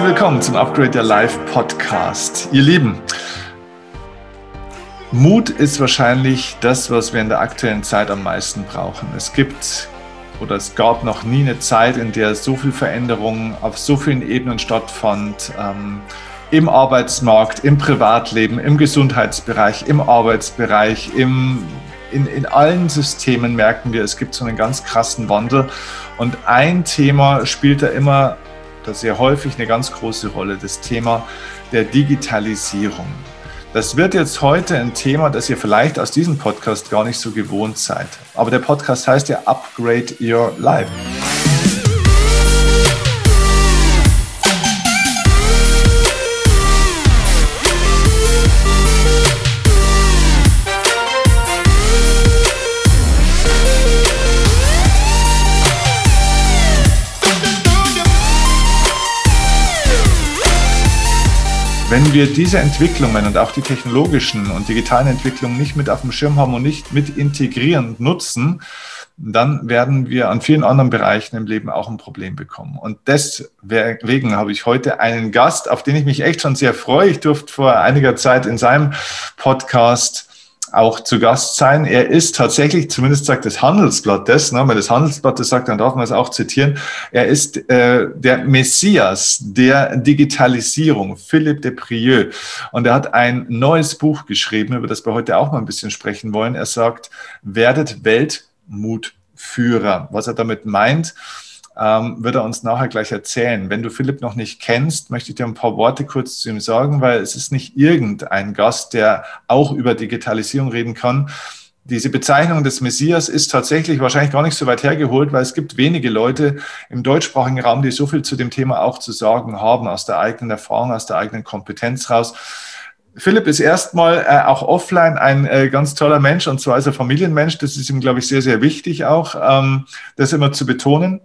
Herzlich willkommen zum Upgrade Your Life Podcast. Ihr Lieben, Mut ist wahrscheinlich das, was wir in der aktuellen Zeit am meisten brauchen. Es gibt oder es gab noch nie eine Zeit, in der so viel Veränderung auf so vielen Ebenen stattfand. Ähm, Im Arbeitsmarkt, im Privatleben, im Gesundheitsbereich, im Arbeitsbereich, im, in, in allen Systemen merken wir, es gibt so einen ganz krassen Wandel. Und ein Thema spielt da immer sehr häufig eine ganz große Rolle, das Thema der Digitalisierung. Das wird jetzt heute ein Thema, das ihr vielleicht aus diesem Podcast gar nicht so gewohnt seid. Aber der Podcast heißt ja Upgrade Your Life. Wenn wir diese Entwicklungen und auch die technologischen und digitalen Entwicklungen nicht mit auf dem Schirm haben und nicht mit integrieren und nutzen, dann werden wir an vielen anderen Bereichen im Leben auch ein Problem bekommen. Und deswegen habe ich heute einen Gast, auf den ich mich echt schon sehr freue. Ich durfte vor einiger Zeit in seinem Podcast auch zu Gast sein. Er ist tatsächlich, zumindest sagt das Handelsblatt das, ne, wenn das Handelsblatt das sagt, dann darf man es auch zitieren. Er ist äh, der Messias der Digitalisierung, Philippe de Prieux. Und er hat ein neues Buch geschrieben, über das wir heute auch mal ein bisschen sprechen wollen. Er sagt, werdet Weltmutführer. Was er damit meint, ähm, wird er uns nachher gleich erzählen. Wenn du Philipp noch nicht kennst, möchte ich dir ein paar Worte kurz zu ihm sagen, weil es ist nicht irgendein Gast, der auch über Digitalisierung reden kann. Diese Bezeichnung des Messias ist tatsächlich wahrscheinlich gar nicht so weit hergeholt, weil es gibt wenige Leute im deutschsprachigen Raum, die so viel zu dem Thema auch zu sagen haben, aus der eigenen Erfahrung, aus der eigenen Kompetenz raus. Philipp ist erstmal äh, auch offline ein äh, ganz toller Mensch und zwar als er Familienmensch. Das ist ihm, glaube ich, sehr, sehr wichtig auch, ähm, das immer zu betonen.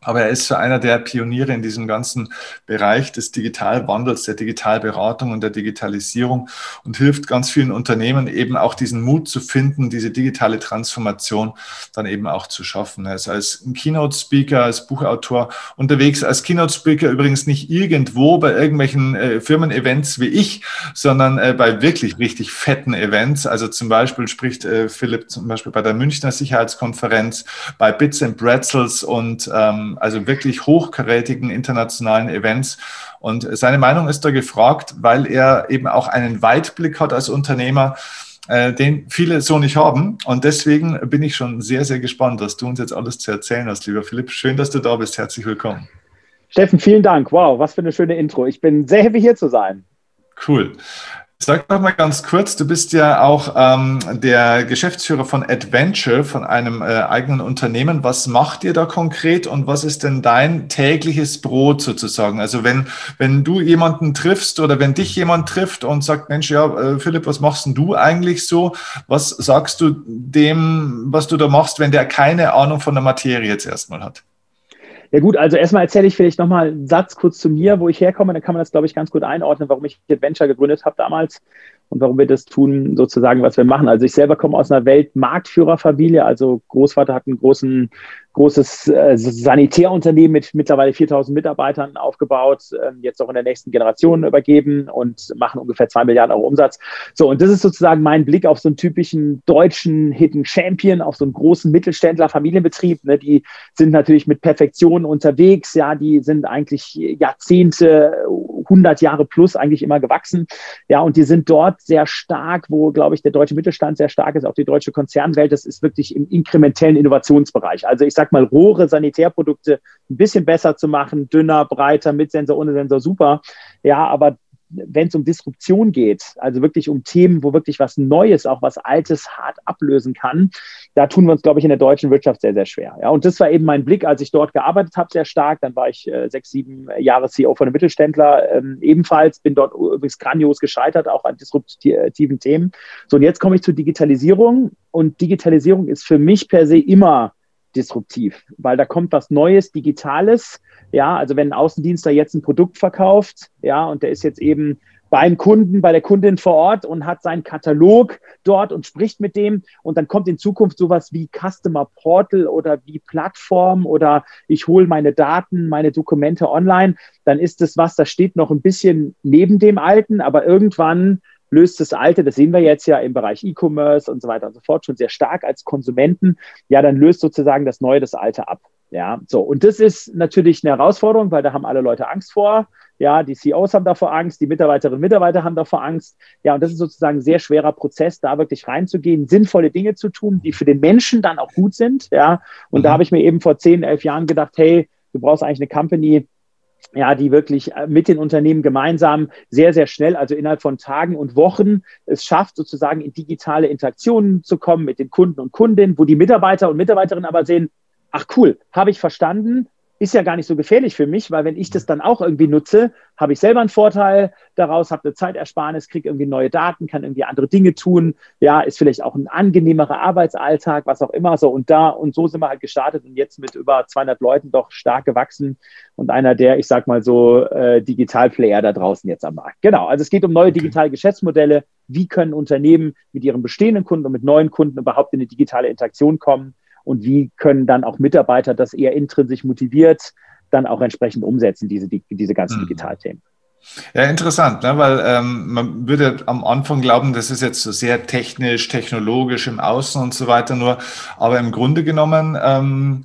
Aber er ist so einer der Pioniere in diesem ganzen Bereich des Digitalwandels, der Digitalberatung und der Digitalisierung und hilft ganz vielen Unternehmen eben auch diesen Mut zu finden, diese digitale Transformation dann eben auch zu schaffen. Er ist als Keynote-Speaker, als Buchautor unterwegs, als Keynote-Speaker übrigens nicht irgendwo bei irgendwelchen äh, Firmen-Events wie ich, sondern äh, bei wirklich richtig fetten Events. Also zum Beispiel spricht äh, Philipp zum Beispiel bei der Münchner Sicherheitskonferenz, bei Bits and Pretzels und ähm, also wirklich hochkarätigen internationalen Events. Und seine Meinung ist da gefragt, weil er eben auch einen Weitblick hat als Unternehmer, äh, den viele so nicht haben. Und deswegen bin ich schon sehr, sehr gespannt, was du uns jetzt alles zu erzählen hast, lieber Philipp. Schön, dass du da bist. Herzlich willkommen. Steffen, vielen Dank. Wow, was für eine schöne Intro. Ich bin sehr happy hier zu sein. Cool. Sag doch mal ganz kurz, du bist ja auch ähm, der Geschäftsführer von Adventure, von einem äh, eigenen Unternehmen. Was macht ihr da konkret und was ist denn dein tägliches Brot sozusagen? Also wenn, wenn du jemanden triffst oder wenn dich jemand trifft und sagt, Mensch, ja, äh, Philipp, was machst denn du eigentlich so? Was sagst du dem, was du da machst, wenn der keine Ahnung von der Materie jetzt erstmal hat? Ja gut, also erstmal erzähle ich vielleicht nochmal einen Satz kurz zu mir, wo ich herkomme. Dann kann man das, glaube ich, ganz gut einordnen, warum ich Adventure gegründet habe damals und warum wir das tun, sozusagen, was wir machen. Also ich selber komme aus einer Weltmarktführerfamilie. Also Großvater hat einen großen großes äh, Sanitärunternehmen mit mittlerweile 4000 Mitarbeitern aufgebaut, äh, jetzt auch in der nächsten Generation übergeben und machen ungefähr zwei Milliarden Euro Umsatz. So, und das ist sozusagen mein Blick auf so einen typischen deutschen Hidden Champion, auf so einen großen Mittelständler, Familienbetrieb. Ne? Die sind natürlich mit Perfektion unterwegs, ja, die sind eigentlich Jahrzehnte, 100 Jahre plus eigentlich immer gewachsen. Ja, und die sind dort sehr stark, wo, glaube ich, der deutsche Mittelstand sehr stark ist, auch die deutsche Konzernwelt. Das ist wirklich im inkrementellen Innovationsbereich. Also ich sag mal, Rohre, Sanitärprodukte ein bisschen besser zu machen, dünner, breiter, mit Sensor, ohne Sensor, super. Ja, aber wenn es um Disruption geht, also wirklich um Themen, wo wirklich was Neues, auch was Altes hart ablösen kann, da tun wir uns, glaube ich, in der deutschen Wirtschaft sehr, sehr schwer. Ja, und das war eben mein Blick, als ich dort gearbeitet habe, sehr stark. Dann war ich äh, sechs, sieben Jahre CEO von einem Mittelständler ähm, ebenfalls, bin dort übrigens grandios gescheitert, auch an disruptiven Themen. So, und jetzt komme ich zur Digitalisierung. Und Digitalisierung ist für mich per se immer disruptiv, weil da kommt was Neues, Digitales. Ja, also wenn ein Außendienstler jetzt ein Produkt verkauft, ja, und der ist jetzt eben beim Kunden, bei der Kundin vor Ort und hat seinen Katalog dort und spricht mit dem. Und dann kommt in Zukunft sowas wie Customer Portal oder wie Plattform oder ich hole meine Daten, meine Dokumente online. Dann ist es was, das steht noch ein bisschen neben dem Alten, aber irgendwann löst das Alte, das sehen wir jetzt ja im Bereich E-Commerce und so weiter und so fort, schon sehr stark als Konsumenten, ja, dann löst sozusagen das Neue das Alte ab. Ja, so. Und das ist natürlich eine Herausforderung, weil da haben alle Leute Angst vor. Ja, die CEOs haben davor Angst, die Mitarbeiterinnen und Mitarbeiter haben davor Angst. Ja, und das ist sozusagen ein sehr schwerer Prozess, da wirklich reinzugehen, sinnvolle Dinge zu tun, die für den Menschen dann auch gut sind. Ja, und mhm. da habe ich mir eben vor zehn, elf Jahren gedacht, hey, du brauchst eigentlich eine Company, ja, die wirklich äh, mit den Unternehmen gemeinsam sehr, sehr schnell, also innerhalb von Tagen und Wochen, es schafft, sozusagen in digitale Interaktionen zu kommen mit den Kunden und Kundinnen, wo die Mitarbeiter und Mitarbeiterinnen aber sehen, ach cool, habe ich verstanden, ist ja gar nicht so gefährlich für mich, weil wenn ich das dann auch irgendwie nutze, habe ich selber einen Vorteil daraus, habe eine Zeitersparnis, kriege irgendwie neue Daten, kann irgendwie andere Dinge tun, ja, ist vielleicht auch ein angenehmerer Arbeitsalltag, was auch immer so und da und so sind wir halt gestartet und jetzt mit über 200 Leuten doch stark gewachsen und einer der, ich sag mal so, äh, Digitalplayer da draußen jetzt am Markt. Genau, also es geht um neue digitale Geschäftsmodelle. Wie können Unternehmen mit ihren bestehenden Kunden und mit neuen Kunden überhaupt in eine digitale Interaktion kommen? Und wie können dann auch Mitarbeiter das eher intrinsisch motiviert dann auch entsprechend umsetzen, diese, diese ganzen mhm. Digitalthemen. Ja, interessant, ne? weil ähm, man würde am Anfang glauben, das ist jetzt so sehr technisch, technologisch im Außen und so weiter nur, aber im Grunde genommen ähm,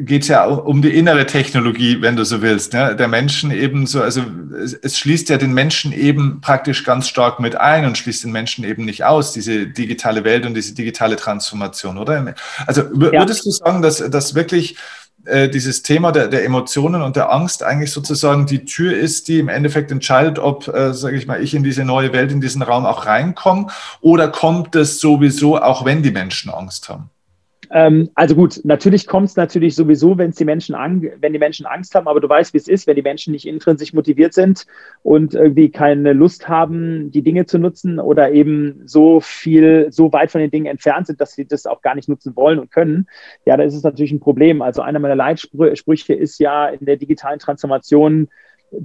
geht es ja um die innere Technologie, wenn du so willst. Ne? Der Menschen eben so, also es, es, schließt ja den Menschen eben praktisch ganz stark mit ein und schließt den Menschen eben nicht aus, diese digitale Welt und diese digitale Transformation, oder? Also würdest ja. du sagen, dass, dass wirklich äh, dieses Thema der, der Emotionen und der Angst eigentlich sozusagen die Tür ist, die im Endeffekt entscheidet, ob, äh, sage ich mal, ich in diese neue Welt, in diesen Raum auch reinkomme, oder kommt es sowieso, auch wenn die Menschen Angst haben? Ähm, also gut, natürlich kommt es natürlich sowieso, wenn die Menschen wenn die Menschen Angst haben, aber du weißt, wie es ist, wenn die Menschen nicht intrinsisch motiviert sind und irgendwie keine Lust haben, die Dinge zu nutzen oder eben so viel, so weit von den Dingen entfernt sind, dass sie das auch gar nicht nutzen wollen und können, ja, da ist es natürlich ein Problem. Also einer meiner Leitsprüche ist ja in der digitalen Transformation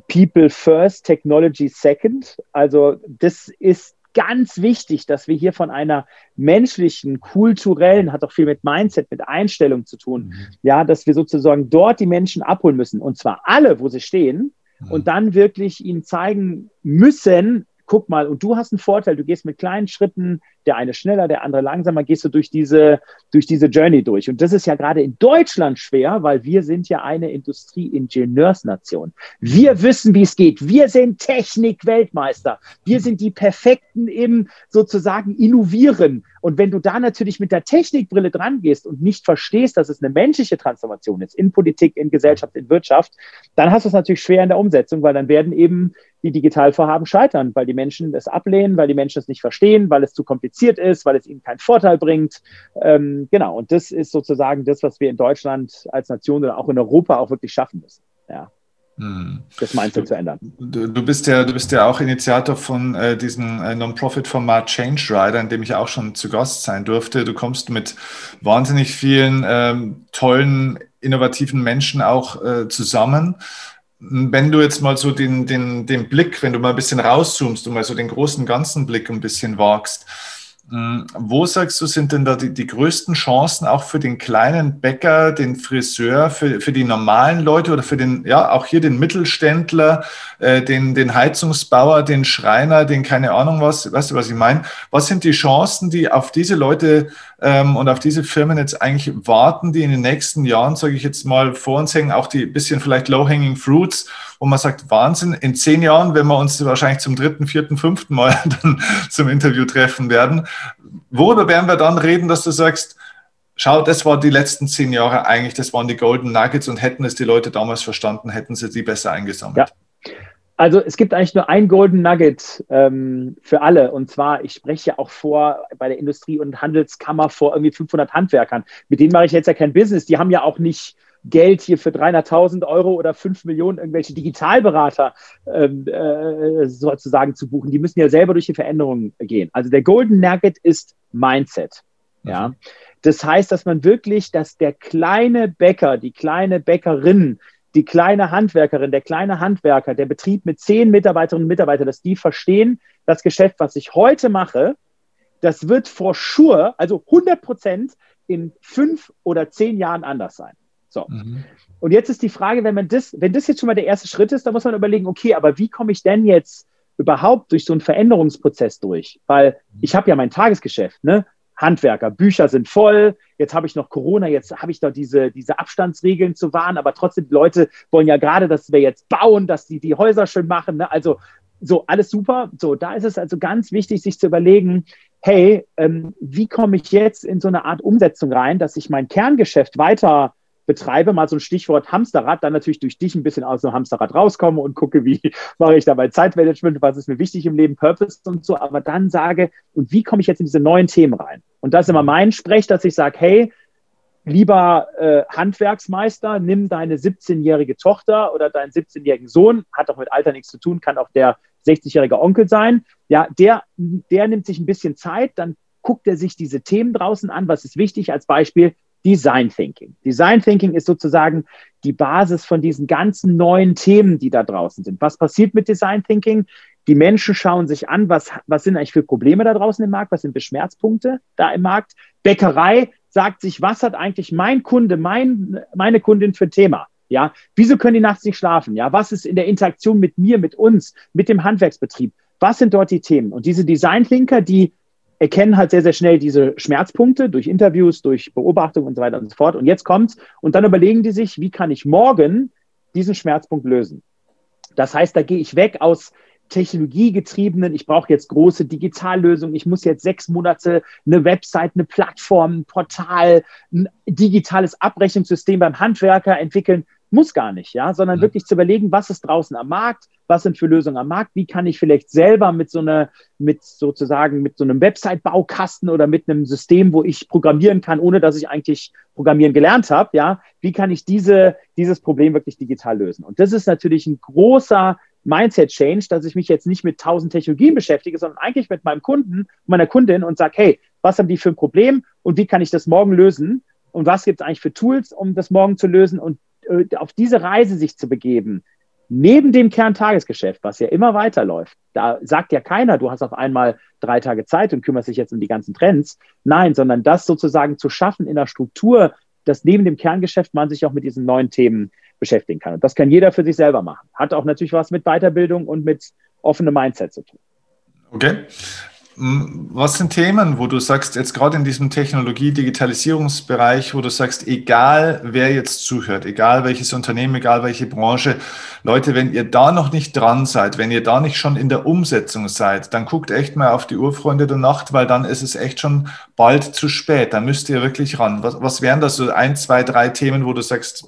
People first, Technology second. Also das ist ganz wichtig, dass wir hier von einer menschlichen, kulturellen, hat auch viel mit Mindset, mit Einstellung zu tun, mhm. ja, dass wir sozusagen dort die Menschen abholen müssen und zwar alle, wo sie stehen mhm. und dann wirklich ihnen zeigen müssen, guck mal, und du hast einen Vorteil, du gehst mit kleinen Schritten, der eine schneller, der andere langsamer, gehst du durch diese, durch diese Journey durch. Und das ist ja gerade in Deutschland schwer, weil wir sind ja eine Industrieingenieursnation. Wir wissen, wie es geht. Wir sind Technik-Weltmeister. Wir sind die Perfekten im sozusagen Innovieren. Und wenn du da natürlich mit der Technikbrille dran gehst und nicht verstehst, dass es eine menschliche Transformation ist, in Politik, in Gesellschaft, in Wirtschaft, dann hast du es natürlich schwer in der Umsetzung, weil dann werden eben die Digitalvorhaben scheitern, weil die Menschen es ablehnen, weil die Menschen es nicht verstehen, weil es zu kompliziert ist, weil es ihnen keinen Vorteil bringt. Ähm, genau, und das ist sozusagen das, was wir in Deutschland als Nation oder auch in Europa auch wirklich schaffen müssen. Ja. Hm. Das Mindset zu ändern. Du, du, bist ja, du bist ja auch Initiator von äh, diesem äh, Non-Profit-Format Change Rider, in dem ich auch schon zu Gast sein durfte. Du kommst mit wahnsinnig vielen ähm, tollen, innovativen Menschen auch äh, zusammen. Wenn du jetzt mal so den, den, den Blick, wenn du mal ein bisschen rauszoomst und mal so den großen ganzen Blick ein bisschen wagst, wo sagst du, sind denn da die, die größten Chancen auch für den kleinen Bäcker, den Friseur, für, für die normalen Leute oder für den, ja, auch hier den Mittelständler, äh, den, den Heizungsbauer, den Schreiner, den keine Ahnung was, weißt du, was ich meine? Was sind die Chancen, die auf diese Leute ähm, und auf diese Firmen jetzt eigentlich warten, die in den nächsten Jahren, sage ich jetzt mal, vor uns hängen, auch die bisschen vielleicht low-hanging fruits, wo man sagt, Wahnsinn, in zehn Jahren, wenn wir uns wahrscheinlich zum dritten, vierten, fünften Mal dann zum Interview treffen werden, worüber werden wir dann reden, dass du sagst, schau, das war die letzten zehn Jahre eigentlich, das waren die Golden Nuggets und hätten es die Leute damals verstanden, hätten sie die besser eingesammelt. Ja. Also es gibt eigentlich nur ein Golden Nugget ähm, für alle. Und zwar, ich spreche ja auch vor bei der Industrie- und Handelskammer vor irgendwie 500 Handwerkern. Mit denen mache ich jetzt ja kein Business. Die haben ja auch nicht Geld hier für 300.000 Euro oder 5 Millionen irgendwelche Digitalberater ähm, äh, sozusagen zu buchen. Die müssen ja selber durch die Veränderungen gehen. Also der Golden Nugget ist Mindset. Ja. Mhm. Das heißt, dass man wirklich, dass der kleine Bäcker, die kleine Bäckerin die kleine Handwerkerin, der kleine Handwerker, der Betrieb mit zehn Mitarbeiterinnen und Mitarbeitern, dass die verstehen, das Geschäft, was ich heute mache, das wird for sure, also 100 Prozent in fünf oder zehn Jahren anders sein. So. Mhm. Und jetzt ist die Frage, wenn man das, wenn das jetzt schon mal der erste Schritt ist, dann muss man überlegen, okay, aber wie komme ich denn jetzt überhaupt durch so einen Veränderungsprozess durch? Weil ich habe ja mein Tagesgeschäft, ne? Handwerker, Bücher sind voll, jetzt habe ich noch Corona, jetzt habe ich da diese, diese Abstandsregeln zu wahren, aber trotzdem, die Leute wollen ja gerade, dass wir jetzt bauen, dass die die Häuser schön machen. Ne? Also so, alles super. So, da ist es also ganz wichtig, sich zu überlegen, hey, ähm, wie komme ich jetzt in so eine Art Umsetzung rein, dass ich mein Kerngeschäft weiter betreibe, mal so ein Stichwort Hamsterrad, dann natürlich durch dich ein bisschen aus dem Hamsterrad rauskomme und gucke, wie mache ich dabei Zeitmanagement, was ist mir wichtig im Leben, Purpose und so, aber dann sage, und wie komme ich jetzt in diese neuen Themen rein? Und das ist immer mein Sprech, dass ich sage, hey, lieber äh, Handwerksmeister, nimm deine 17-jährige Tochter oder deinen 17-jährigen Sohn, hat auch mit Alter nichts zu tun, kann auch der 60-jährige Onkel sein. Ja, der, der nimmt sich ein bisschen Zeit, dann guckt er sich diese Themen draußen an. Was ist wichtig als Beispiel? Design Thinking. Design Thinking ist sozusagen die Basis von diesen ganzen neuen Themen, die da draußen sind. Was passiert mit Design Thinking? Die Menschen schauen sich an, was, was sind eigentlich für Probleme da draußen im Markt, was sind Beschmerzpunkte da im Markt. Bäckerei sagt sich, was hat eigentlich mein Kunde, mein, meine Kundin für Thema? Ja, wieso können die nachts nicht schlafen? Ja, was ist in der Interaktion mit mir, mit uns, mit dem Handwerksbetrieb? Was sind dort die Themen? Und diese Design Thinker, die erkennen halt sehr, sehr schnell diese Schmerzpunkte durch Interviews, durch Beobachtung und so weiter und so fort. Und jetzt kommt's und dann überlegen die sich, wie kann ich morgen diesen Schmerzpunkt lösen? Das heißt, da gehe ich weg aus technologiegetriebenen, ich brauche jetzt große Digitallösungen, ich muss jetzt sechs Monate eine Website, eine Plattform, ein Portal, ein digitales Abrechnungssystem beim Handwerker entwickeln, muss gar nicht, ja, sondern mhm. wirklich zu überlegen, was ist draußen am Markt, was sind für Lösungen am Markt, wie kann ich vielleicht selber mit so einer, mit sozusagen mit so einem Website-Baukasten oder mit einem System, wo ich programmieren kann, ohne dass ich eigentlich programmieren gelernt habe, ja, wie kann ich diese, dieses Problem wirklich digital lösen? Und das ist natürlich ein großer Mindset-Change, dass ich mich jetzt nicht mit tausend Technologien beschäftige, sondern eigentlich mit meinem Kunden, meiner Kundin und sage, hey, was haben die für ein Problem und wie kann ich das morgen lösen? Und was gibt es eigentlich für Tools, um das morgen zu lösen? Und auf diese Reise sich zu begeben, neben dem Kerntagesgeschäft, was ja immer weiterläuft, da sagt ja keiner, du hast auf einmal drei Tage Zeit und kümmerst dich jetzt um die ganzen Trends. Nein, sondern das sozusagen zu schaffen in der Struktur, dass neben dem Kerngeschäft man sich auch mit diesen neuen Themen beschäftigen kann. Und das kann jeder für sich selber machen. Hat auch natürlich was mit Weiterbildung und mit offenem Mindset zu tun. Okay. Was sind Themen, wo du sagst, jetzt gerade in diesem Technologie-Digitalisierungsbereich, wo du sagst, egal wer jetzt zuhört, egal welches Unternehmen, egal welche Branche, Leute, wenn ihr da noch nicht dran seid, wenn ihr da nicht schon in der Umsetzung seid, dann guckt echt mal auf die Urfreunde der Nacht, weil dann ist es echt schon bald zu spät. Da müsst ihr wirklich ran. Was, was wären das so ein, zwei, drei Themen, wo du sagst,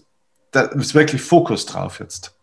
da ist wirklich Fokus drauf jetzt?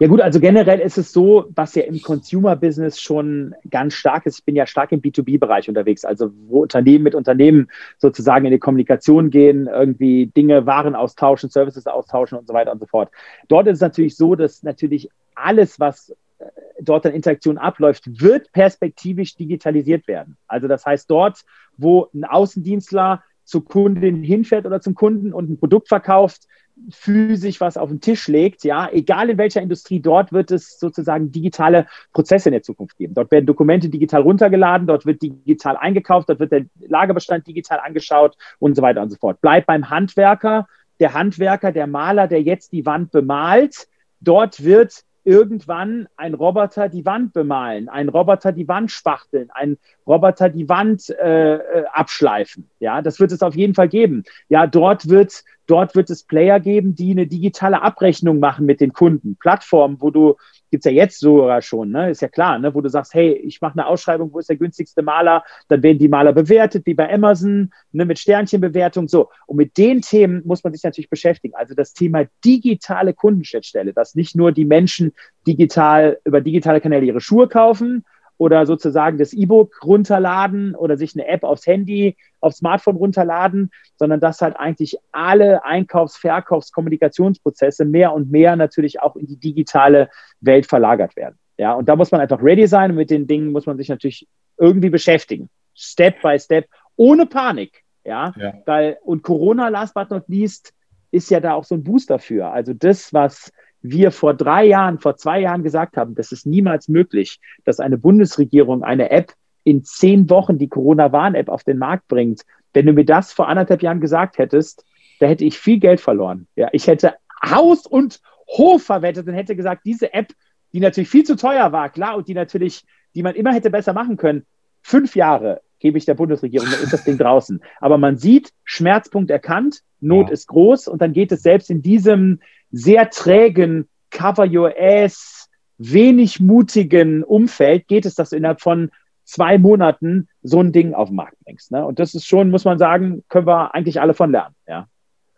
Ja gut, also generell ist es so, was ja im Consumer-Business schon ganz stark ist. Ich bin ja stark im B2B-Bereich unterwegs, also wo Unternehmen mit Unternehmen sozusagen in die Kommunikation gehen, irgendwie Dinge, Waren austauschen, Services austauschen und so weiter und so fort. Dort ist es natürlich so, dass natürlich alles, was äh, dort an Interaktion abläuft, wird perspektivisch digitalisiert werden. Also das heißt, dort, wo ein Außendienstler zur Kundin hinfährt oder zum Kunden und ein Produkt verkauft, physisch was auf den Tisch legt, ja, egal in welcher Industrie, dort wird es sozusagen digitale Prozesse in der Zukunft geben. Dort werden Dokumente digital runtergeladen, dort wird digital eingekauft, dort wird der Lagerbestand digital angeschaut und so weiter und so fort. Bleibt beim Handwerker, der Handwerker, der Maler, der jetzt die Wand bemalt, dort wird irgendwann ein Roboter die Wand bemalen, ein Roboter die Wand spachteln, ein Roboter die Wand äh, äh abschleifen. Ja, das wird es auf jeden Fall geben. Ja, dort wird Dort wird es Player geben, die eine digitale Abrechnung machen mit den Kunden. Plattformen, wo du, gibt's ja jetzt sogar schon, ne? ist ja klar, ne? wo du sagst, hey, ich mache eine Ausschreibung, wo ist der günstigste Maler? Dann werden die Maler bewertet, wie bei Amazon, ne? mit Sternchenbewertung, so. Und mit den Themen muss man sich natürlich beschäftigen. Also das Thema digitale Kundenschnittstelle, dass nicht nur die Menschen digital, über digitale Kanäle ihre Schuhe kaufen, oder sozusagen das E-Book runterladen oder sich eine App aufs Handy, aufs Smartphone runterladen, sondern dass halt eigentlich alle Einkaufs-, Verkaufs-, Kommunikationsprozesse mehr und mehr natürlich auch in die digitale Welt verlagert werden. Ja, und da muss man einfach ready sein und mit den Dingen muss man sich natürlich irgendwie beschäftigen. Step by Step, ohne Panik. Ja, ja. weil, und Corona, last but not least, ist ja da auch so ein Boost dafür. Also das, was wir vor drei Jahren, vor zwei Jahren gesagt haben, das ist niemals möglich, dass eine Bundesregierung eine App in zehn Wochen, die Corona-Warn-App auf den Markt bringt. Wenn du mir das vor anderthalb Jahren gesagt hättest, da hätte ich viel Geld verloren. Ja, ich hätte Haus und Hof verwettet und hätte gesagt, diese App, die natürlich viel zu teuer war, klar, und die natürlich, die man immer hätte besser machen können, fünf Jahre gebe ich der Bundesregierung, dann ist das Ding draußen. Aber man sieht, Schmerzpunkt erkannt, Not ja. ist groß und dann geht es selbst in diesem sehr trägen Cover Your Ass, wenig mutigen Umfeld, geht es, dass du innerhalb von zwei Monaten so ein Ding auf den Markt bringst. Ne? Und das ist schon, muss man sagen, können wir eigentlich alle von lernen. Ja.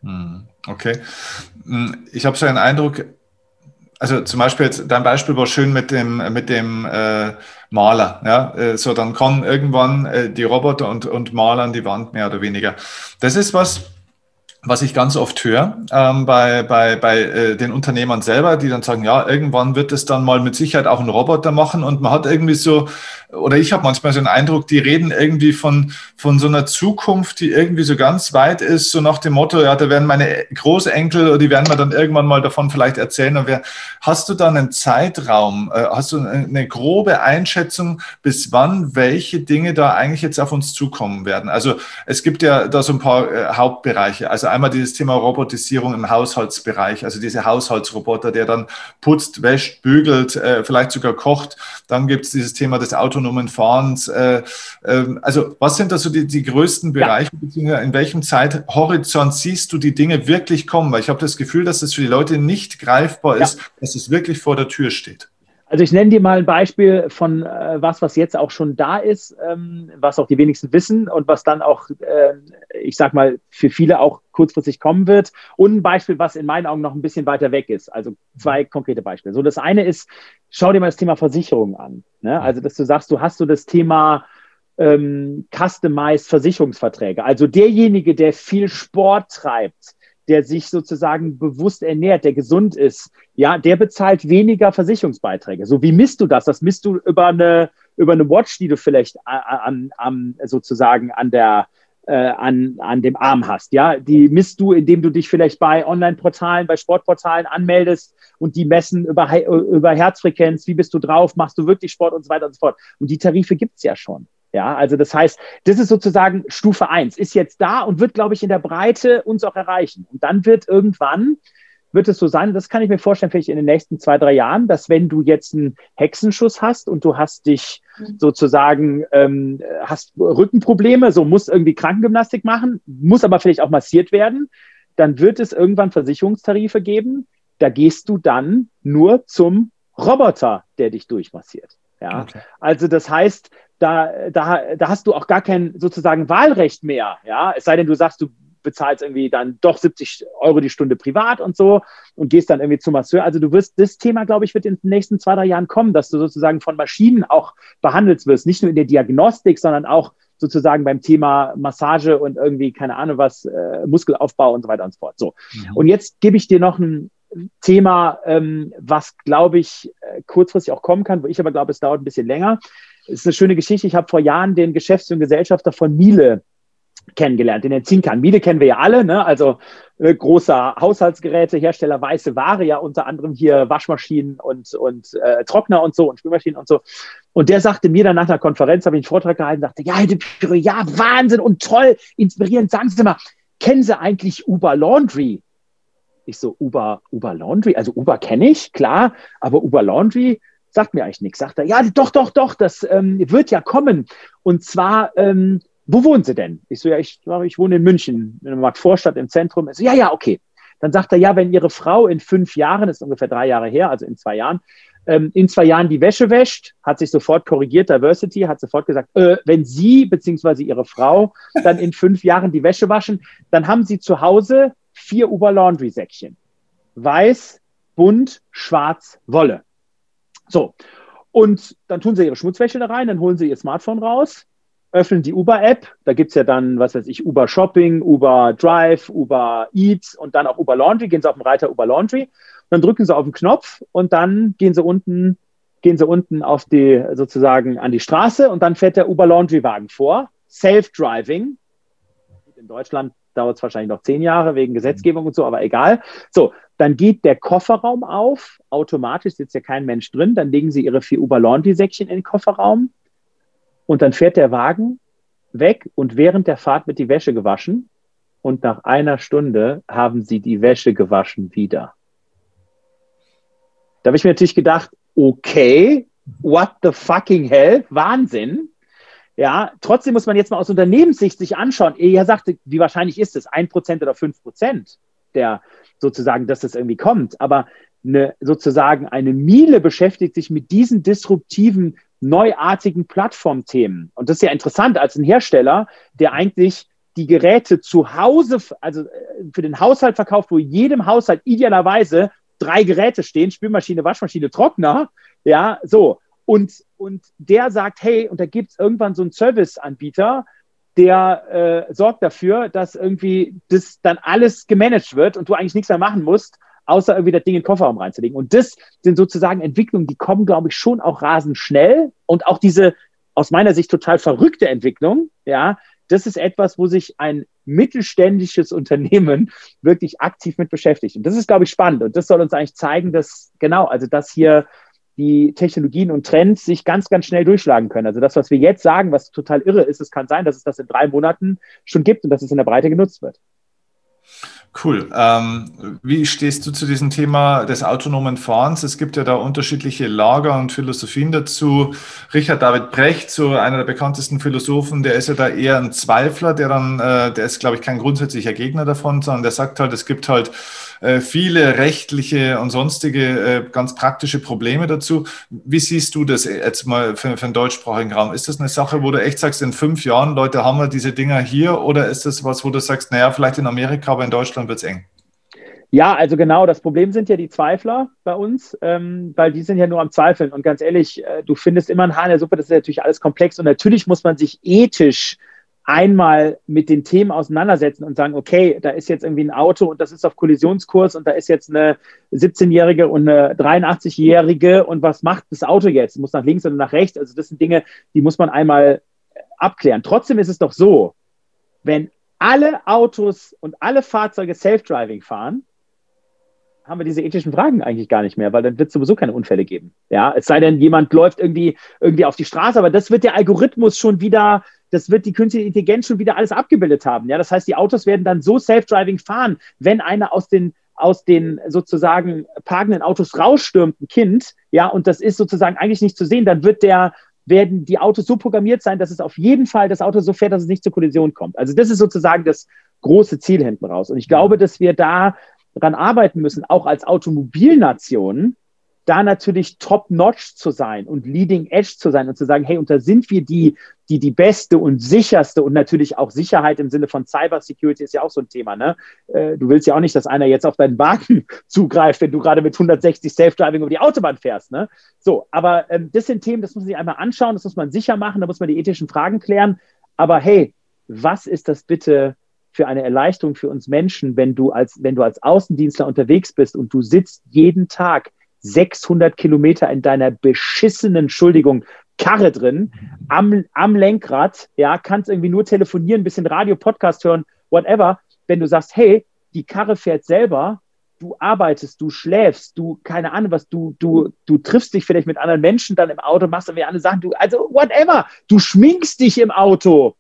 Hm, okay. Hm, ich habe so einen Eindruck, also zum Beispiel jetzt, dein Beispiel war schön mit dem, mit dem äh, Maler. Ja? Äh, so, dann kommen irgendwann äh, die Roboter und, und malern die Wand mehr oder weniger. Das ist was, was ich ganz oft höre ähm, bei, bei, bei äh, den Unternehmern selber, die dann sagen, ja, irgendwann wird es dann mal mit Sicherheit auch ein Roboter machen und man hat irgendwie so, oder ich habe manchmal so den Eindruck, die reden irgendwie von, von so einer Zukunft, die irgendwie so ganz weit ist, so nach dem Motto, ja, da werden meine Großenkel die werden mir dann irgendwann mal davon vielleicht erzählen. Und wer, hast du dann einen Zeitraum, äh, hast du eine grobe Einschätzung, bis wann welche Dinge da eigentlich jetzt auf uns zukommen werden? Also es gibt ja da so ein paar äh, Hauptbereiche. Also einmal dieses Thema Robotisierung im Haushaltsbereich, also diese Haushaltsroboter, der dann putzt, wäscht, bügelt, äh, vielleicht sogar kocht. Dann gibt es dieses Thema des autonomen Fahrens. Äh, äh, also was sind da so die, die größten Bereiche, ja. beziehungsweise in welchem Zeithorizont siehst du die Dinge wirklich kommen? Weil ich habe das Gefühl, dass es für die Leute nicht greifbar ist, ja. dass es wirklich vor der Tür steht. Also ich nenne dir mal ein Beispiel von äh, was, was jetzt auch schon da ist, ähm, was auch die wenigsten wissen und was dann auch, äh, ich sag mal, für viele auch kurzfristig kommen wird. Und ein Beispiel, was in meinen Augen noch ein bisschen weiter weg ist. Also zwei konkrete Beispiele. So, das eine ist, schau dir mal das Thema Versicherung an. Ne? Also, dass du sagst, du hast so das Thema ähm, Customized Versicherungsverträge. Also derjenige, der viel Sport treibt, der sich sozusagen bewusst ernährt, der gesund ist, ja, der bezahlt weniger Versicherungsbeiträge. So, wie misst du das? Das misst du über eine, über eine Watch, die du vielleicht an, an, sozusagen an der, äh, an, an dem Arm hast. Ja, die misst du, indem du dich vielleicht bei Online-Portalen, bei Sportportalen anmeldest und die messen über, über Herzfrequenz, wie bist du drauf, machst du wirklich Sport und so weiter und so fort. Und die Tarife gibt's ja schon. Ja, also das heißt, das ist sozusagen Stufe eins, ist jetzt da und wird, glaube ich, in der Breite uns auch erreichen. Und dann wird irgendwann, wird es so sein, das kann ich mir vorstellen, vielleicht in den nächsten zwei, drei Jahren, dass wenn du jetzt einen Hexenschuss hast und du hast dich mhm. sozusagen, ähm, hast Rückenprobleme, so muss irgendwie Krankengymnastik machen, muss aber vielleicht auch massiert werden, dann wird es irgendwann Versicherungstarife geben, da gehst du dann nur zum Roboter, der dich durchmassiert. Ja, okay. also das heißt, da, da, da hast du auch gar kein sozusagen Wahlrecht mehr. Ja, es sei denn, du sagst, du bezahlst irgendwie dann doch 70 Euro die Stunde privat und so und gehst dann irgendwie zum Masseur. Also du wirst, das Thema, glaube ich, wird in den nächsten zwei, drei Jahren kommen, dass du sozusagen von Maschinen auch behandelt wirst, nicht nur in der Diagnostik, sondern auch sozusagen beim Thema Massage und irgendwie, keine Ahnung was, äh, Muskelaufbau und so weiter und so fort. So. Ja. Und jetzt gebe ich dir noch ein Thema, ähm, was, glaube ich, äh, kurzfristig auch kommen kann, wo ich aber glaube, es dauert ein bisschen länger ist eine schöne Geschichte. Ich habe vor Jahren den Geschäfts- und Gesellschafter von Miele kennengelernt, den er ziehen kann. Miele kennen wir ja alle, ne? also äh, großer Haushaltsgerätehersteller, weiße Ware, ja unter anderem hier Waschmaschinen und, und äh, Trockner und so und Spülmaschinen und so. Und der sagte mir dann nach einer Konferenz, habe ich einen Vortrag gehalten, sagte, ja, ja, Wahnsinn und toll, inspirierend, sagen Sie mal, kennen Sie eigentlich Uber Laundry? Ich so, Uber, Uber Laundry, also Uber kenne ich, klar, aber Uber Laundry, sagt mir eigentlich nichts. Sagt er, ja, doch, doch, doch, das ähm, wird ja kommen. Und zwar, ähm, wo wohnen Sie denn? Ich so, ja, ich, ich wohne in München, in der Vorstadt im Zentrum. Ich so, ja, ja, okay. Dann sagt er, ja, wenn Ihre Frau in fünf Jahren, das ist ungefähr drei Jahre her, also in zwei Jahren, ähm, in zwei Jahren die Wäsche wäscht, hat sich sofort korrigiert, Diversity, hat sofort gesagt, äh, wenn Sie beziehungsweise Ihre Frau dann in fünf Jahren die Wäsche waschen, dann haben Sie zu Hause vier Uber Laundry Säckchen. Weiß, bunt, schwarz, Wolle. So. Und dann tun sie ihre Schmutzwäsche da rein, dann holen sie ihr Smartphone raus, öffnen die Uber-App. Da gibt's ja dann, was weiß ich, Uber Shopping, Uber Drive, Uber Eats und dann auch Uber Laundry. Gehen sie auf den Reiter Uber Laundry. Dann drücken sie auf den Knopf und dann gehen sie unten, gehen sie unten auf die, sozusagen an die Straße und dann fährt der Uber Laundry Wagen vor. Self-Driving. In Deutschland dauert es wahrscheinlich noch zehn Jahre wegen Gesetzgebung und so, aber egal. So, dann geht der Kofferraum auf, automatisch sitzt ja kein Mensch drin, dann legen sie ihre vier Uber Laundry Säckchen in den Kofferraum und dann fährt der Wagen weg und während der Fahrt wird die Wäsche gewaschen und nach einer Stunde haben sie die Wäsche gewaschen wieder. Da habe ich mir natürlich gedacht, okay, what the fucking hell, Wahnsinn. Ja, trotzdem muss man jetzt mal aus Unternehmenssicht sich anschauen. Er sagte, wie wahrscheinlich ist es? Ein Prozent oder fünf Prozent der sozusagen, dass das irgendwie kommt. Aber eine, sozusagen eine Miele beschäftigt sich mit diesen disruptiven, neuartigen Plattformthemen. Und das ist ja interessant als ein Hersteller, der eigentlich die Geräte zu Hause, also äh, für den Haushalt verkauft, wo jedem Haushalt idealerweise drei Geräte stehen, Spülmaschine, Waschmaschine, Trockner, ja, so. Und, und der sagt, hey, und da gibt es irgendwann so einen Serviceanbieter, der äh, sorgt dafür, dass irgendwie das dann alles gemanagt wird und du eigentlich nichts mehr machen musst, außer irgendwie das Ding in den Kofferraum reinzulegen. Und das sind sozusagen Entwicklungen, die kommen, glaube ich, schon auch rasend schnell. Und auch diese aus meiner Sicht total verrückte Entwicklung, ja, das ist etwas, wo sich ein mittelständisches Unternehmen wirklich aktiv mit beschäftigt. Und das ist, glaube ich, spannend. Und das soll uns eigentlich zeigen, dass genau, also dass hier die Technologien und Trends sich ganz, ganz schnell durchschlagen können. Also das, was wir jetzt sagen, was total irre ist, es kann sein, dass es das in drei Monaten schon gibt und dass es in der Breite genutzt wird. Cool. Ähm, wie stehst du zu diesem Thema des autonomen Fahrens? Es gibt ja da unterschiedliche Lager und Philosophien dazu. Richard David Brecht, so einer der bekanntesten Philosophen, der ist ja da eher ein Zweifler, der dann, äh, der ist, glaube ich, kein grundsätzlicher Gegner davon, sondern der sagt halt, es gibt halt viele rechtliche und sonstige äh, ganz praktische Probleme dazu. Wie siehst du das jetzt mal für, für den deutschsprachigen Raum? Ist das eine Sache, wo du echt sagst, in fünf Jahren, Leute, haben wir diese Dinger hier? Oder ist das was, wo du sagst, naja, vielleicht in Amerika, aber in Deutschland wird es eng? Ja, also genau, das Problem sind ja die Zweifler bei uns, ähm, weil die sind ja nur am Zweifeln. Und ganz ehrlich, äh, du findest immer ein Haar in der Suppe, das ist natürlich alles komplex. Und natürlich muss man sich ethisch einmal mit den Themen auseinandersetzen und sagen, okay, da ist jetzt irgendwie ein Auto und das ist auf Kollisionskurs und da ist jetzt eine 17-Jährige und eine 83-Jährige und was macht das Auto jetzt? Muss nach links oder nach rechts? Also das sind Dinge, die muss man einmal abklären. Trotzdem ist es doch so, wenn alle Autos und alle Fahrzeuge Self-Driving fahren, haben wir diese ethischen Fragen eigentlich gar nicht mehr, weil dann wird es sowieso keine Unfälle geben. Ja, es sei denn, jemand läuft irgendwie, irgendwie auf die Straße, aber das wird der Algorithmus schon wieder das wird die künstliche Intelligenz schon wieder alles abgebildet haben. Ja, das heißt, die Autos werden dann so self-driving fahren, wenn einer aus den aus den sozusagen parkenden Autos rausstürmt, ein Kind, ja, und das ist sozusagen eigentlich nicht zu sehen, dann wird der, werden die Autos so programmiert sein, dass es auf jeden Fall das Auto so fährt, dass es nicht zur Kollision kommt. Also das ist sozusagen das große Ziel hinten raus. Und ich glaube, dass wir da dran arbeiten müssen, auch als Automobilnation, da natürlich top-notch zu sein und leading edge zu sein und zu sagen, hey, und da sind wir die, die die beste und sicherste und natürlich auch Sicherheit im Sinne von Cyber Security ist ja auch so ein Thema. Ne? Äh, du willst ja auch nicht, dass einer jetzt auf deinen Wagen zugreift, wenn du gerade mit 160 Safe-Driving über die Autobahn fährst. Ne? So, aber ähm, das sind Themen, das muss man sich einmal anschauen, das muss man sicher machen, da muss man die ethischen Fragen klären. Aber hey, was ist das bitte für eine Erleichterung für uns Menschen, wenn du als, wenn du als Außendienstler unterwegs bist und du sitzt jeden Tag 600 Kilometer in deiner beschissenen, Entschuldigung, Karre drin, am, am Lenkrad, ja, kannst irgendwie nur telefonieren, ein bisschen Radio, Podcast hören, whatever. Wenn du sagst, hey, die Karre fährt selber, du arbeitest, du schläfst, du, keine Ahnung was, du, du, du triffst dich vielleicht mit anderen Menschen dann im Auto, machst irgendwie andere Sachen, du, also whatever, du schminkst dich im Auto,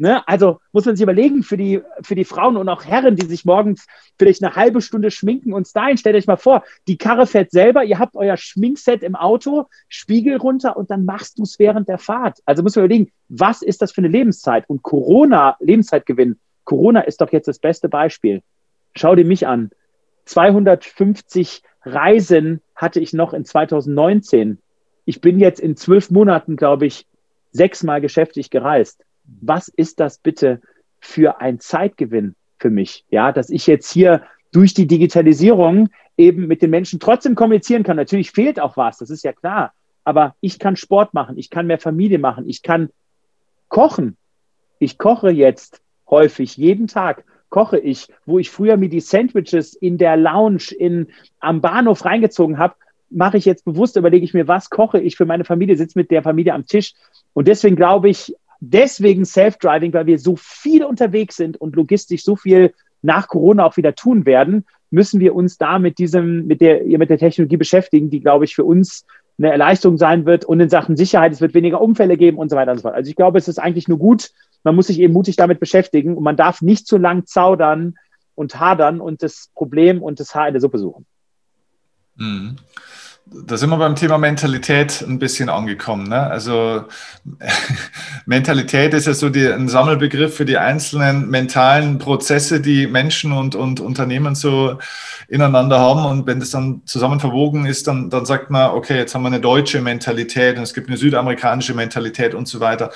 Ne? Also muss man sich überlegen, für die, für die Frauen und auch Herren, die sich morgens vielleicht eine halbe Stunde schminken und stylen, stellt euch mal vor, die Karre fährt selber, ihr habt euer Schminkset im Auto, Spiegel runter und dann machst du es während der Fahrt. Also muss man überlegen, was ist das für eine Lebenszeit? Und Corona, Lebenszeitgewinn, Corona ist doch jetzt das beste Beispiel. Schau dir mich an. 250 Reisen hatte ich noch in 2019. Ich bin jetzt in zwölf Monaten, glaube ich, sechsmal geschäftlich gereist was ist das bitte für ein Zeitgewinn für mich? Ja, dass ich jetzt hier durch die Digitalisierung eben mit den Menschen trotzdem kommunizieren kann. Natürlich fehlt auch was, das ist ja klar. Aber ich kann Sport machen, ich kann mehr Familie machen, ich kann kochen. Ich koche jetzt häufig, jeden Tag koche ich, wo ich früher mir die Sandwiches in der Lounge in, am Bahnhof reingezogen habe, mache ich jetzt bewusst, überlege ich mir, was koche ich für meine Familie, sitze mit der Familie am Tisch. Und deswegen glaube ich, deswegen Self-Driving, weil wir so viel unterwegs sind und logistisch so viel nach Corona auch wieder tun werden, müssen wir uns da mit diesem, mit der, mit der Technologie beschäftigen, die, glaube ich, für uns eine Erleichterung sein wird und in Sachen Sicherheit, es wird weniger Unfälle geben und so weiter und so fort. Also ich glaube, es ist eigentlich nur gut, man muss sich eben mutig damit beschäftigen und man darf nicht zu lang zaudern und hadern und das Problem und das Haar in der Suppe suchen. Mhm da sind wir beim Thema Mentalität ein bisschen angekommen. Ne? Also Mentalität ist ja so die, ein Sammelbegriff für die einzelnen mentalen Prozesse, die Menschen und, und Unternehmen so ineinander haben. Und wenn das dann zusammen verwogen ist, dann, dann sagt man, okay, jetzt haben wir eine deutsche Mentalität und es gibt eine südamerikanische Mentalität und so weiter.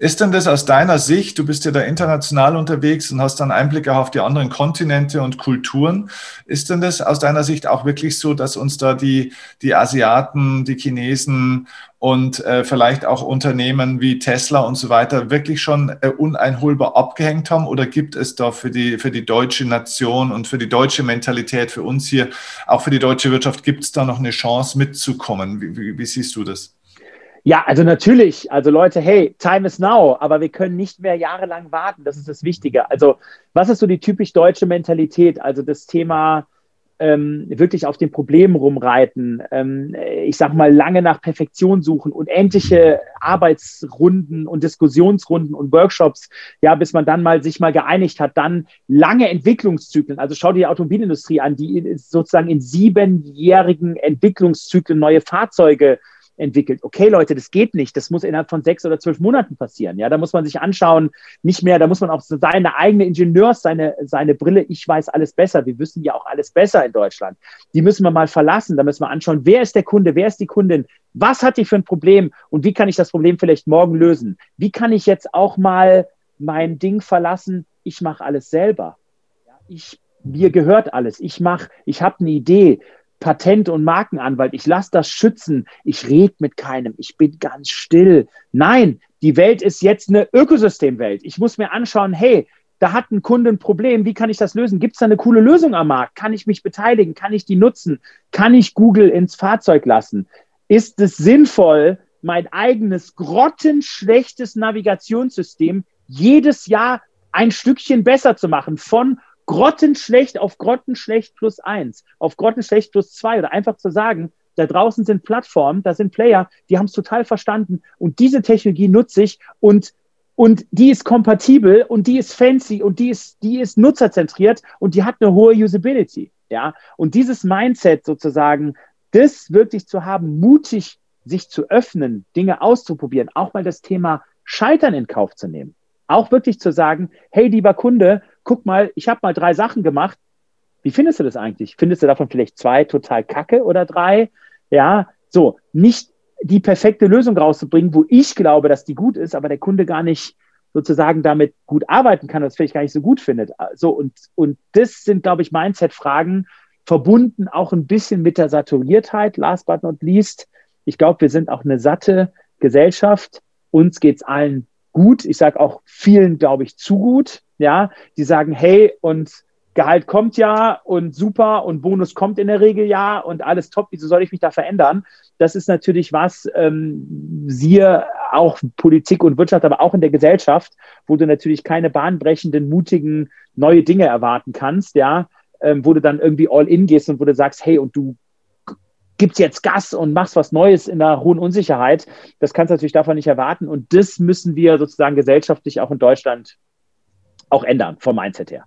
Ist denn das aus deiner Sicht, du bist ja da international unterwegs und hast dann Einblicke auf die anderen Kontinente und Kulturen, ist denn das aus deiner Sicht auch wirklich so, dass uns da die, die Asiaten, die Chinesen und äh, vielleicht auch Unternehmen wie Tesla und so weiter wirklich schon äh, uneinholbar abgehängt haben? Oder gibt es da für die, für die deutsche Nation und für die deutsche Mentalität, für uns hier, auch für die deutsche Wirtschaft, gibt es da noch eine Chance mitzukommen? Wie, wie, wie siehst du das? Ja, also natürlich. Also Leute, hey, time is now, aber wir können nicht mehr jahrelang warten. Das ist das Wichtige. Also was ist so die typisch deutsche Mentalität? Also das Thema ähm, wirklich auf den Problemen rumreiten, ähm, ich sag mal lange nach Perfektion suchen, unendliche Arbeitsrunden und Diskussionsrunden und Workshops, ja, bis man dann mal sich mal geeinigt hat, dann lange Entwicklungszyklen. Also schau dir die Automobilindustrie an, die sozusagen in siebenjährigen Entwicklungszyklen neue Fahrzeuge entwickelt. Okay, Leute, das geht nicht. Das muss innerhalb von sechs oder zwölf Monaten passieren. Ja, da muss man sich anschauen, nicht mehr, da muss man auch seine eigene Ingenieurs, seine, seine Brille, ich weiß alles besser. Wir wissen ja auch alles besser in Deutschland. Die müssen wir mal verlassen. Da müssen wir anschauen, wer ist der Kunde, wer ist die Kundin, was hat die für ein Problem und wie kann ich das Problem vielleicht morgen lösen? Wie kann ich jetzt auch mal mein Ding verlassen? Ich mache alles selber. Ich mir gehört alles. Ich mache, ich habe eine Idee. Patent- und Markenanwalt. Ich lasse das schützen. Ich rede mit keinem. Ich bin ganz still. Nein, die Welt ist jetzt eine Ökosystemwelt. Ich muss mir anschauen, hey, da hat ein Kunde ein Problem. Wie kann ich das lösen? Gibt es da eine coole Lösung am Markt? Kann ich mich beteiligen? Kann ich die nutzen? Kann ich Google ins Fahrzeug lassen? Ist es sinnvoll, mein eigenes grottenschlechtes Navigationssystem jedes Jahr ein Stückchen besser zu machen von grottenschlecht auf grottenschlecht plus eins, auf grottenschlecht plus zwei oder einfach zu sagen, da draußen sind Plattformen, da sind Player, die haben es total verstanden und diese Technologie nutze ich und und die ist kompatibel und die ist fancy und die ist, die ist nutzerzentriert und die hat eine hohe Usability. Ja, und dieses Mindset sozusagen, das wirklich zu haben, mutig sich zu öffnen, Dinge auszuprobieren, auch mal das Thema Scheitern in Kauf zu nehmen. Auch wirklich zu sagen, hey, lieber Kunde, guck mal, ich habe mal drei Sachen gemacht. Wie findest du das eigentlich? Findest du davon vielleicht zwei total kacke oder drei? Ja, so, nicht die perfekte Lösung rauszubringen, wo ich glaube, dass die gut ist, aber der Kunde gar nicht sozusagen damit gut arbeiten kann, das vielleicht gar nicht so gut findet. So, und, und das sind, glaube ich, Mindset-Fragen, verbunden auch ein bisschen mit der Saturiertheit, last but not least. Ich glaube, wir sind auch eine satte Gesellschaft. Uns geht es allen gut. Ich sage auch vielen, glaube ich, zu gut. Ja, die sagen, hey, und Gehalt kommt ja und super und Bonus kommt in der Regel ja und alles top. Wieso soll ich mich da verändern? Das ist natürlich was, ähm, siehe auch Politik und Wirtschaft, aber auch in der Gesellschaft, wo du natürlich keine bahnbrechenden, mutigen neue Dinge erwarten kannst, ja, ähm, wo du dann irgendwie all in gehst und wo du sagst, hey, und du gibst jetzt Gas und machst was Neues in einer hohen Unsicherheit. Das kannst du natürlich davon nicht erwarten. Und das müssen wir sozusagen gesellschaftlich auch in Deutschland auch ändern, vom Mindset her.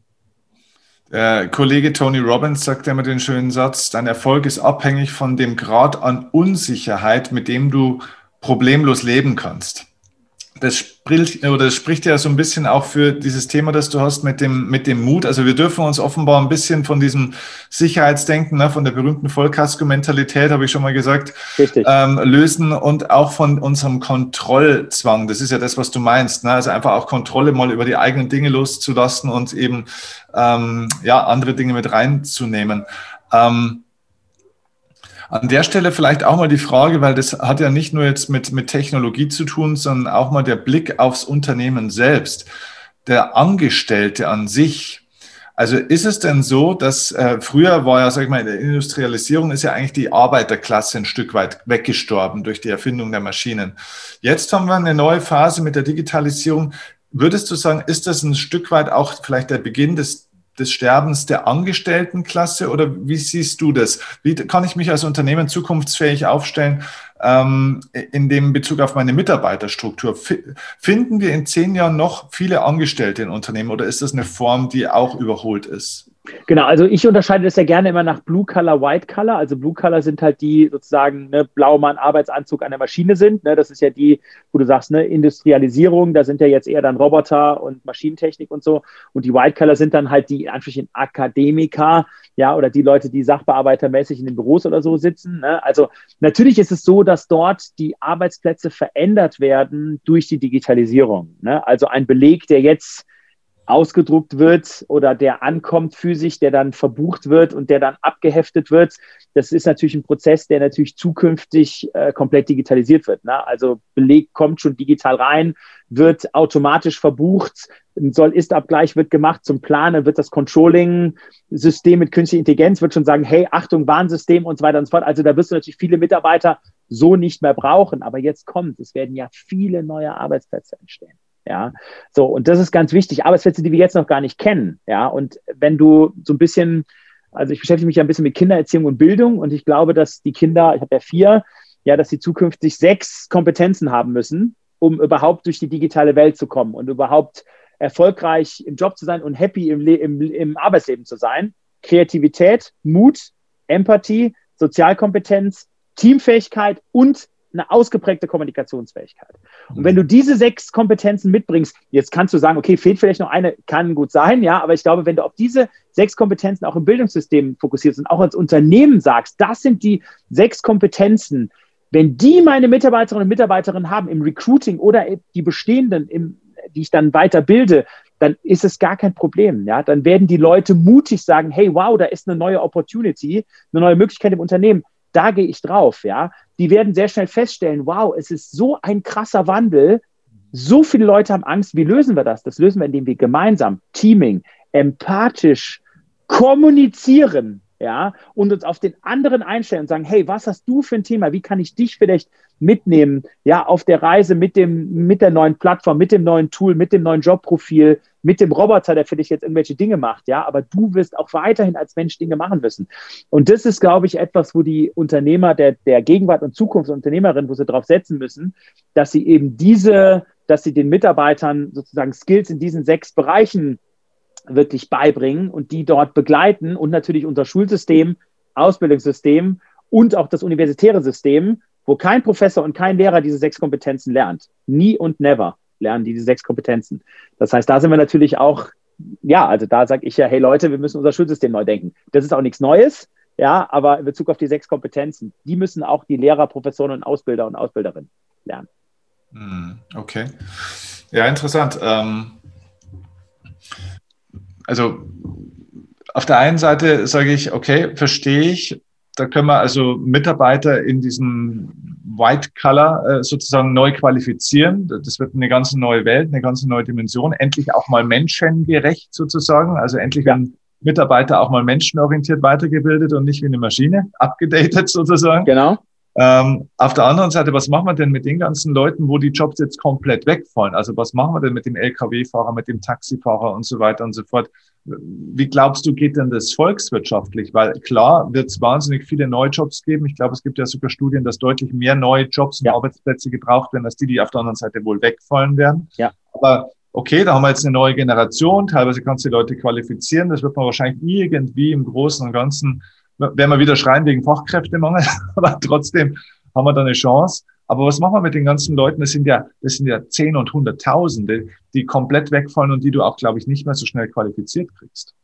Der Kollege Tony Robbins sagt immer den schönen Satz, dein Erfolg ist abhängig von dem Grad an Unsicherheit, mit dem du problemlos leben kannst das spricht, oder das spricht ja so ein bisschen auch für dieses Thema, das du hast mit dem, mit dem Mut. Also wir dürfen uns offenbar ein bisschen von diesem Sicherheitsdenken, ne, von der berühmten Vollkasko-Mentalität, habe ich schon mal gesagt, ähm, lösen und auch von unserem Kontrollzwang. Das ist ja das, was du meinst. Ne? Also einfach auch Kontrolle mal über die eigenen Dinge loszulassen und eben ähm, ja, andere Dinge mit reinzunehmen. Ähm, an der Stelle vielleicht auch mal die Frage, weil das hat ja nicht nur jetzt mit, mit Technologie zu tun, sondern auch mal der Blick aufs Unternehmen selbst. Der Angestellte an sich, also ist es denn so, dass äh, früher war ja, sag ich mal, in der Industrialisierung ist ja eigentlich die Arbeiterklasse ein Stück weit weggestorben durch die Erfindung der Maschinen. Jetzt haben wir eine neue Phase mit der Digitalisierung. Würdest du sagen, ist das ein Stück weit auch vielleicht der Beginn des des Sterbens der Angestelltenklasse oder wie siehst du das? Wie kann ich mich als Unternehmen zukunftsfähig aufstellen ähm, in dem Bezug auf meine Mitarbeiterstruktur? Finden wir in zehn Jahren noch viele Angestellte in Unternehmen oder ist das eine Form, die auch überholt ist? Genau, also ich unterscheide das ja gerne immer nach Blue Color, White Color. Also Blue Color sind halt die sozusagen ne, Blaumann Arbeitsanzug an der Maschine sind. Ne, das ist ja die, wo du sagst, ne, Industrialisierung, da sind ja jetzt eher dann Roboter und Maschinentechnik und so. Und die White Color sind dann halt die Anführungsstrichen Akademiker, ja, oder die Leute, die sachbearbeitermäßig in den Büros oder so sitzen. Ne? Also natürlich ist es so, dass dort die Arbeitsplätze verändert werden durch die Digitalisierung. Ne? Also ein Beleg, der jetzt ausgedruckt wird oder der ankommt physisch, der dann verbucht wird und der dann abgeheftet wird. Das ist natürlich ein Prozess, der natürlich zukünftig äh, komplett digitalisiert wird. Ne? Also Beleg kommt schon digital rein, wird automatisch verbucht, ein Soll-Ist-Abgleich wird gemacht zum Planen, wird das Controlling-System mit künstlicher Intelligenz wird schon sagen, hey, Achtung, Warnsystem und so weiter und so fort. Also da wirst du natürlich viele Mitarbeiter so nicht mehr brauchen. Aber jetzt kommt, es werden ja viele neue Arbeitsplätze entstehen. Ja, so, und das ist ganz wichtig. Arbeitsplätze, die wir jetzt noch gar nicht kennen. Ja, und wenn du so ein bisschen, also ich beschäftige mich ja ein bisschen mit Kindererziehung und Bildung und ich glaube, dass die Kinder, ich habe ja vier, ja, dass sie zukünftig sechs Kompetenzen haben müssen, um überhaupt durch die digitale Welt zu kommen und überhaupt erfolgreich im Job zu sein und happy im, im, im Arbeitsleben zu sein. Kreativität, Mut, Empathie, Sozialkompetenz, Teamfähigkeit und eine ausgeprägte Kommunikationsfähigkeit. Und wenn du diese sechs Kompetenzen mitbringst, jetzt kannst du sagen, okay, fehlt vielleicht noch eine, kann gut sein, ja, aber ich glaube, wenn du auf diese sechs Kompetenzen auch im Bildungssystem fokussierst und auch als Unternehmen sagst, das sind die sechs Kompetenzen, wenn die meine Mitarbeiterinnen und Mitarbeiter haben im Recruiting oder die bestehenden, im, die ich dann weiterbilde, dann ist es gar kein Problem. Ja? Dann werden die Leute mutig sagen, hey, wow, da ist eine neue Opportunity, eine neue Möglichkeit im Unternehmen da gehe ich drauf, ja. Die werden sehr schnell feststellen, wow, es ist so ein krasser Wandel. So viele Leute haben Angst. Wie lösen wir das? Das lösen wir, indem wir gemeinsam, Teaming, empathisch kommunizieren, ja, und uns auf den anderen einstellen und sagen, hey, was hast du für ein Thema? Wie kann ich dich vielleicht mitnehmen, ja, auf der Reise mit dem, mit der neuen Plattform, mit dem neuen Tool, mit dem neuen Jobprofil, mit dem Roboter, der für dich jetzt irgendwelche Dinge macht, ja, aber du wirst auch weiterhin als Mensch Dinge machen müssen. Und das ist, glaube ich, etwas, wo die Unternehmer der, der Gegenwart und Zukunft Unternehmerinnen, wo sie drauf setzen müssen, dass sie eben diese, dass sie den Mitarbeitern sozusagen Skills in diesen sechs Bereichen wirklich beibringen und die dort begleiten und natürlich unser Schulsystem, Ausbildungssystem und auch das universitäre System, wo kein Professor und kein Lehrer diese sechs Kompetenzen lernt. Nie und never lernen die diese sechs Kompetenzen. Das heißt, da sind wir natürlich auch, ja, also da sage ich ja, hey Leute, wir müssen unser Schulsystem neu denken. Das ist auch nichts Neues, ja, aber in Bezug auf die sechs Kompetenzen, die müssen auch die Lehrer, Professoren und Ausbilder und Ausbilderinnen lernen. Hm, okay. Ja, interessant. Ähm also auf der einen Seite sage ich, okay, verstehe ich, da können wir also Mitarbeiter in diesem White Color äh, sozusagen neu qualifizieren. Das wird eine ganz neue Welt, eine ganz neue Dimension. Endlich auch mal menschengerecht sozusagen. Also endlich werden Mitarbeiter auch mal menschenorientiert weitergebildet und nicht wie eine Maschine, abgedatet sozusagen. Genau. Ähm, auf der anderen Seite, was machen wir denn mit den ganzen Leuten, wo die Jobs jetzt komplett wegfallen? Also was machen wir denn mit dem Lkw-Fahrer, mit dem Taxifahrer und so weiter und so fort? Wie glaubst du, geht denn das volkswirtschaftlich? Weil klar wird es wahnsinnig viele neue Jobs geben. Ich glaube, es gibt ja sogar Studien, dass deutlich mehr neue Jobs und ja. Arbeitsplätze gebraucht werden, als die, die auf der anderen Seite wohl wegfallen werden. Ja. Aber okay, da haben wir jetzt eine neue Generation. Teilweise kannst du die Leute qualifizieren. Das wird man wahrscheinlich irgendwie im Großen und Ganzen werden wir wieder schreien wegen Fachkräftemangel, aber trotzdem haben wir da eine Chance. Aber was machen wir mit den ganzen Leuten? Das sind ja, das sind ja Zehn und Hunderttausende, die komplett wegfallen und die du auch, glaube ich, nicht mehr so schnell qualifiziert kriegst.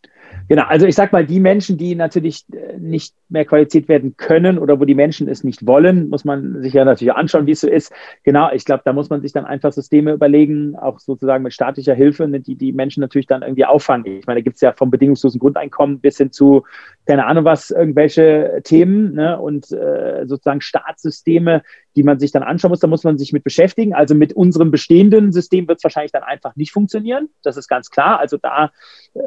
Genau, also ich sag mal, die Menschen, die natürlich äh, nicht mehr qualifiziert werden können oder wo die Menschen es nicht wollen, muss man sich ja natürlich anschauen, wie es so ist. Genau, ich glaube, da muss man sich dann einfach Systeme überlegen, auch sozusagen mit staatlicher Hilfe, ne, die die Menschen natürlich dann irgendwie auffangen. Ich meine, da gibt es ja vom bedingungslosen Grundeinkommen bis hin zu, keine Ahnung was, irgendwelche Themen ne, und äh, sozusagen Staatssysteme, die man sich dann anschauen muss. Da muss man sich mit beschäftigen. Also mit unserem bestehenden System wird es wahrscheinlich dann einfach nicht funktionieren. Das ist ganz klar. Also da,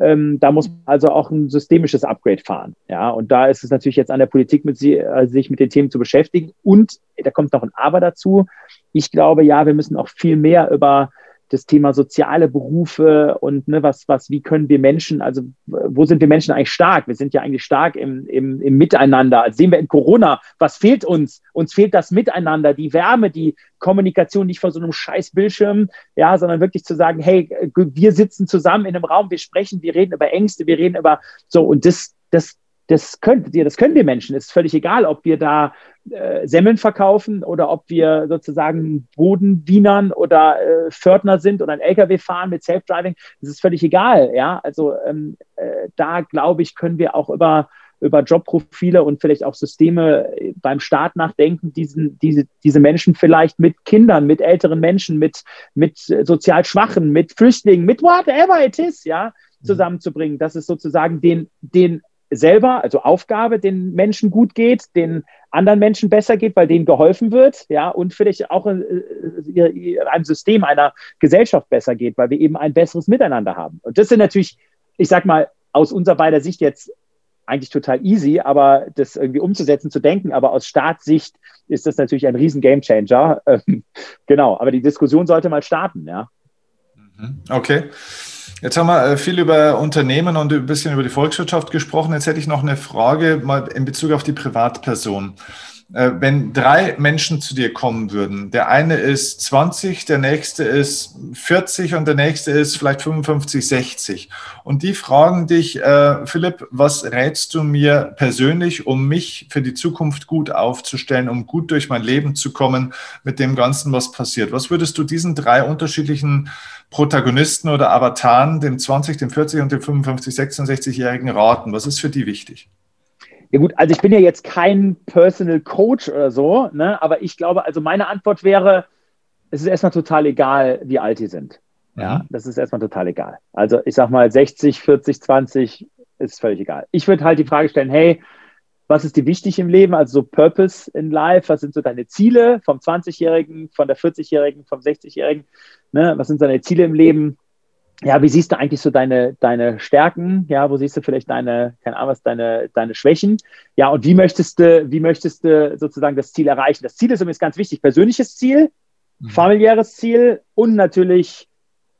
ähm, da muss man also auch ein systemisches Upgrade fahren. Ja, und da ist es natürlich jetzt an der Politik, mit sie, äh, sich mit den Themen zu beschäftigen. Und da kommt noch ein Aber dazu. Ich glaube, ja, wir müssen auch viel mehr über das Thema soziale Berufe und ne, was, was, wie können wir Menschen, also wo sind wir Menschen eigentlich stark? Wir sind ja eigentlich stark im, im, im Miteinander. Also sehen wir in Corona, was fehlt uns? Uns fehlt das Miteinander, die Wärme, die Kommunikation nicht vor so einem scheiß Bildschirm, ja, sondern wirklich zu sagen, hey, wir sitzen zusammen in einem Raum, wir sprechen, wir reden über Ängste, wir reden über so und das, das, das könnt ihr, das können wir Menschen. Es ist völlig egal, ob wir da äh, Semmeln verkaufen oder ob wir sozusagen Bodenwienern oder äh, Fördner sind oder ein LKW fahren mit Self-Driving. Das ist völlig egal. Ja, also ähm, äh, da glaube ich, können wir auch über über Jobprofile und vielleicht auch Systeme äh, beim Staat nachdenken, diesen, diese, diese Menschen vielleicht mit Kindern, mit älteren Menschen, mit, mit äh, sozial Schwachen, mit Flüchtlingen, mit whatever it is, ja, mhm. zusammenzubringen. Das ist sozusagen den, den selber, also Aufgabe, den Menschen gut geht, den anderen Menschen besser geht, weil denen geholfen wird, ja, und vielleicht auch in, in einem System einer Gesellschaft besser geht, weil wir eben ein besseres Miteinander haben. Und das sind natürlich, ich sag mal, aus unserer beider Sicht jetzt eigentlich total easy, aber das irgendwie umzusetzen, zu denken, aber aus Staatssicht ist das natürlich ein riesen Gamechanger. Ähm, genau, aber die Diskussion sollte mal starten, ja. Mhm. Okay. Jetzt haben wir äh, viel über Unternehmen und ein bisschen über die Volkswirtschaft gesprochen. Jetzt hätte ich noch eine Frage mal in Bezug auf die Privatperson. Äh, wenn drei Menschen zu dir kommen würden, der eine ist 20, der nächste ist 40 und der nächste ist vielleicht 55, 60. Und die fragen dich, äh, Philipp, was rätst du mir persönlich, um mich für die Zukunft gut aufzustellen, um gut durch mein Leben zu kommen mit dem Ganzen, was passiert? Was würdest du diesen drei unterschiedlichen Protagonisten oder Avataren, dem 20, dem 40 und dem 55, 66-Jährigen raten? Was ist für die wichtig? Ja gut, also ich bin ja jetzt kein Personal Coach oder so, ne? aber ich glaube, also meine Antwort wäre, es ist erstmal total egal, wie alt die sind. Ja, mhm. das ist erstmal total egal. Also ich sag mal 60, 40, 20 ist völlig egal. Ich würde halt die Frage stellen, hey, was ist dir wichtig im Leben? Also so Purpose in Life, was sind so deine Ziele vom 20-Jährigen, von der 40-Jährigen, vom 60-Jährigen? Ne? Was sind deine Ziele im Leben? Ja, wie siehst du eigentlich so deine, deine Stärken? Ja, wo siehst du vielleicht deine, keine Ahnung was, deine, deine Schwächen? Ja, und wie möchtest du, wie möchtest du sozusagen das Ziel erreichen? Das Ziel ist übrigens ganz wichtig. Persönliches Ziel, mhm. familiäres Ziel und natürlich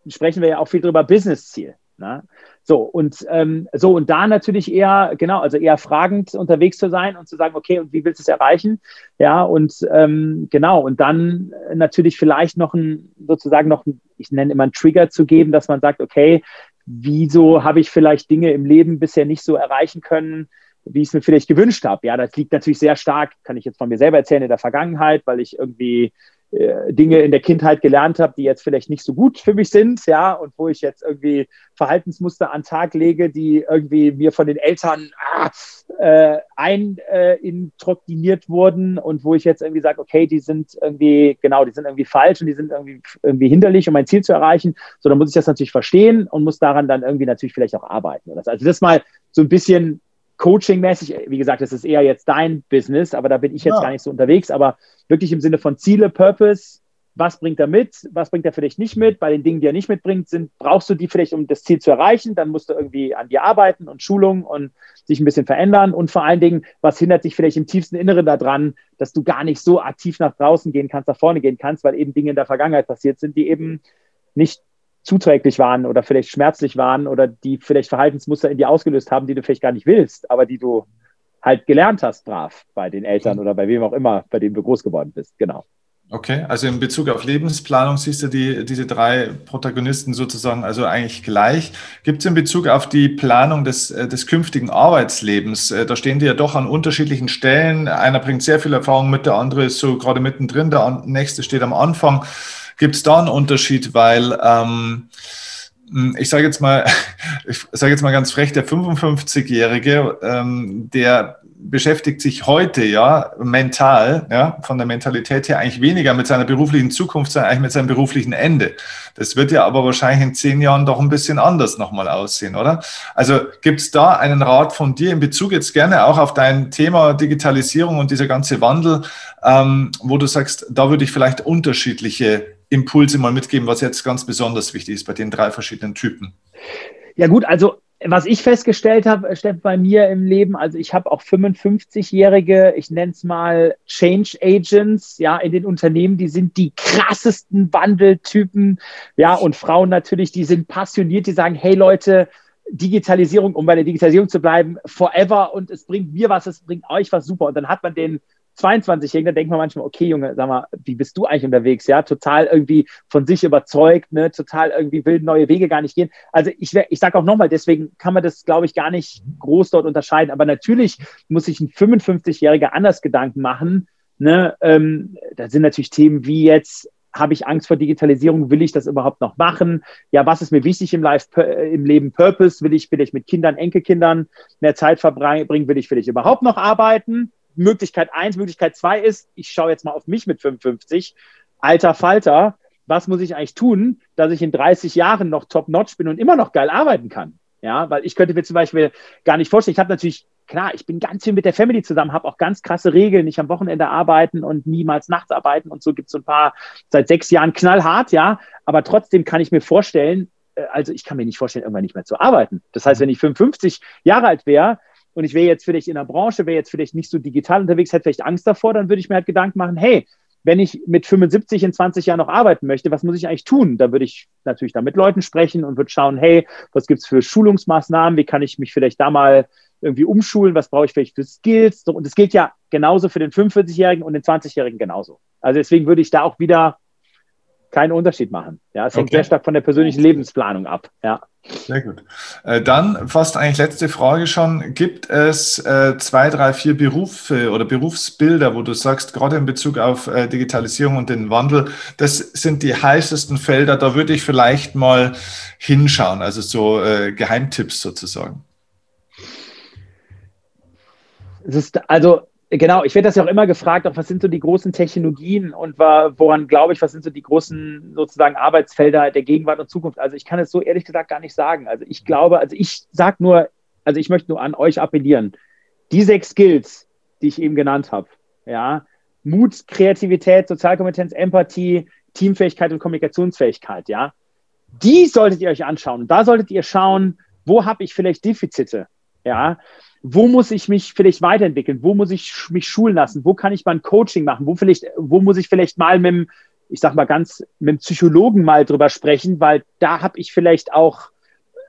sprechen wir ja auch viel drüber, Business-Ziel. Ne? So, und ähm, so, und da natürlich eher, genau, also eher fragend unterwegs zu sein und zu sagen, okay, und wie willst du es erreichen? Ja, und ähm, genau, und dann natürlich vielleicht noch ein, sozusagen noch, ein, ich nenne immer einen Trigger zu geben, dass man sagt, okay, wieso habe ich vielleicht Dinge im Leben bisher nicht so erreichen können, wie ich es mir vielleicht gewünscht habe. Ja, das liegt natürlich sehr stark, kann ich jetzt von mir selber erzählen, in der Vergangenheit, weil ich irgendwie Dinge in der Kindheit gelernt habe, die jetzt vielleicht nicht so gut für mich sind, ja, und wo ich jetzt irgendwie Verhaltensmuster an Tag lege, die irgendwie mir von den Eltern ah, äh, einindoktriniert äh, wurden und wo ich jetzt irgendwie sage, okay, die sind irgendwie, genau, die sind irgendwie falsch und die sind irgendwie, irgendwie hinderlich, um mein Ziel zu erreichen. So, dann muss ich das natürlich verstehen und muss daran dann irgendwie natürlich vielleicht auch arbeiten. Also das mal so ein bisschen Coaching-mäßig, wie gesagt, das ist eher jetzt dein Business, aber da bin ich jetzt ja. gar nicht so unterwegs, aber wirklich im Sinne von Ziele, Purpose, was bringt er mit, was bringt er dich nicht mit? Bei den Dingen, die er nicht mitbringt, sind, brauchst du die vielleicht, um das Ziel zu erreichen, dann musst du irgendwie an dir arbeiten und Schulung und sich ein bisschen verändern und vor allen Dingen, was hindert dich vielleicht im tiefsten Inneren daran, dass du gar nicht so aktiv nach draußen gehen kannst, nach vorne gehen kannst, weil eben Dinge in der Vergangenheit passiert sind, die eben nicht zuträglich waren oder vielleicht schmerzlich waren oder die vielleicht Verhaltensmuster in dir ausgelöst haben, die du vielleicht gar nicht willst, aber die du halt gelernt hast, brav bei den Eltern oder bei wem auch immer, bei dem du groß geworden bist. Genau. Okay, also in Bezug auf Lebensplanung siehst du die, diese drei Protagonisten sozusagen also eigentlich gleich. Gibt es in Bezug auf die Planung des, äh, des künftigen Arbeitslebens, äh, da stehen die ja doch an unterschiedlichen Stellen. Einer bringt sehr viel Erfahrung mit, der andere ist so gerade mittendrin, der nächste steht am Anfang. Gibt es da einen Unterschied? Weil ähm, ich sage jetzt mal, ich sage jetzt mal ganz frech, der 55-Jährige, ähm, der beschäftigt sich heute ja mental, ja, von der Mentalität her eigentlich weniger mit seiner beruflichen Zukunft, sondern eigentlich mit seinem beruflichen Ende. Das wird ja aber wahrscheinlich in zehn Jahren doch ein bisschen anders nochmal aussehen, oder? Also gibt es da einen Rat von dir in Bezug jetzt gerne auch auf dein Thema Digitalisierung und dieser ganze Wandel, ähm, wo du sagst, da würde ich vielleicht unterschiedliche Impulse mal mitgeben, was jetzt ganz besonders wichtig ist bei den drei verschiedenen Typen? Ja gut, also was ich festgestellt habe, Steff, bei mir im Leben, also ich habe auch 55-jährige, ich nenne es mal Change Agents, ja, in den Unternehmen, die sind die krassesten Wandeltypen, ja, und Frauen natürlich, die sind passioniert, die sagen, hey Leute, Digitalisierung, um bei der Digitalisierung zu bleiben, forever und es bringt mir was, es bringt euch was super. Und dann hat man den 22-Jährigen, da denkt man manchmal, okay, Junge, sag mal, wie bist du eigentlich unterwegs? Ja, total irgendwie von sich überzeugt, ne, total irgendwie will neue Wege gar nicht gehen. Also ich, ich sage auch nochmal, deswegen kann man das, glaube ich, gar nicht groß dort unterscheiden. Aber natürlich muss sich ein 55-Jähriger anders Gedanken machen. Ne? Ähm, da sind natürlich Themen wie jetzt, habe ich Angst vor Digitalisierung? Will ich das überhaupt noch machen? Ja, was ist mir wichtig im, Life, im Leben? Purpose? Will ich, will ich mit Kindern, Enkelkindern mehr Zeit verbringen? Will ich, will ich überhaupt noch arbeiten? Möglichkeit eins, Möglichkeit zwei ist, ich schaue jetzt mal auf mich mit 55, alter Falter, was muss ich eigentlich tun, dass ich in 30 Jahren noch top-notch bin und immer noch geil arbeiten kann? Ja, weil ich könnte mir zum Beispiel gar nicht vorstellen, ich habe natürlich, klar, ich bin ganz viel mit der Family zusammen, habe auch ganz krasse Regeln, nicht am Wochenende arbeiten und niemals nachts arbeiten und so gibt es ein paar seit sechs Jahren knallhart, ja, aber trotzdem kann ich mir vorstellen, äh, also ich kann mir nicht vorstellen, irgendwann nicht mehr zu arbeiten. Das heißt, wenn ich 55 Jahre alt wäre, und ich wäre jetzt vielleicht in der Branche, wäre jetzt vielleicht nicht so digital unterwegs, hätte vielleicht Angst davor, dann würde ich mir halt Gedanken machen, hey, wenn ich mit 75 in 20 Jahren noch arbeiten möchte, was muss ich eigentlich tun? Da würde ich natürlich da mit Leuten sprechen und würde schauen, hey, was gibt es für Schulungsmaßnahmen? Wie kann ich mich vielleicht da mal irgendwie umschulen? Was brauche ich vielleicht für Skills? Und das gilt ja genauso für den 45-Jährigen und den 20-Jährigen genauso. Also deswegen würde ich da auch wieder keinen Unterschied machen. Ja, es hängt okay. sehr stark von der persönlichen Lebensplanung ab. Ja. Sehr gut. Äh, dann fast eigentlich letzte Frage schon. Gibt es äh, zwei, drei, vier Berufe oder Berufsbilder, wo du sagst, gerade in Bezug auf äh, Digitalisierung und den Wandel, das sind die heißesten Felder, da würde ich vielleicht mal hinschauen, also so Geheimtipps sozusagen. Es ist also Genau, ich werde das ja auch immer gefragt, auch was sind so die großen Technologien und woran glaube ich, was sind so die großen sozusagen Arbeitsfelder der Gegenwart und Zukunft. Also ich kann es so ehrlich gesagt gar nicht sagen. Also ich glaube, also ich sage nur, also ich möchte nur an euch appellieren. Die sechs Skills, die ich eben genannt habe, ja, Mut, Kreativität, Sozialkompetenz, Empathie, Teamfähigkeit und Kommunikationsfähigkeit, ja, die solltet ihr euch anschauen. Da solltet ihr schauen, wo habe ich vielleicht Defizite, ja, wo muss ich mich vielleicht weiterentwickeln? Wo muss ich mich schulen lassen? Wo kann ich mal ein Coaching machen? Wo vielleicht, wo muss ich vielleicht mal mit dem, ich sag mal ganz, mit dem Psychologen mal drüber sprechen, weil da habe ich vielleicht auch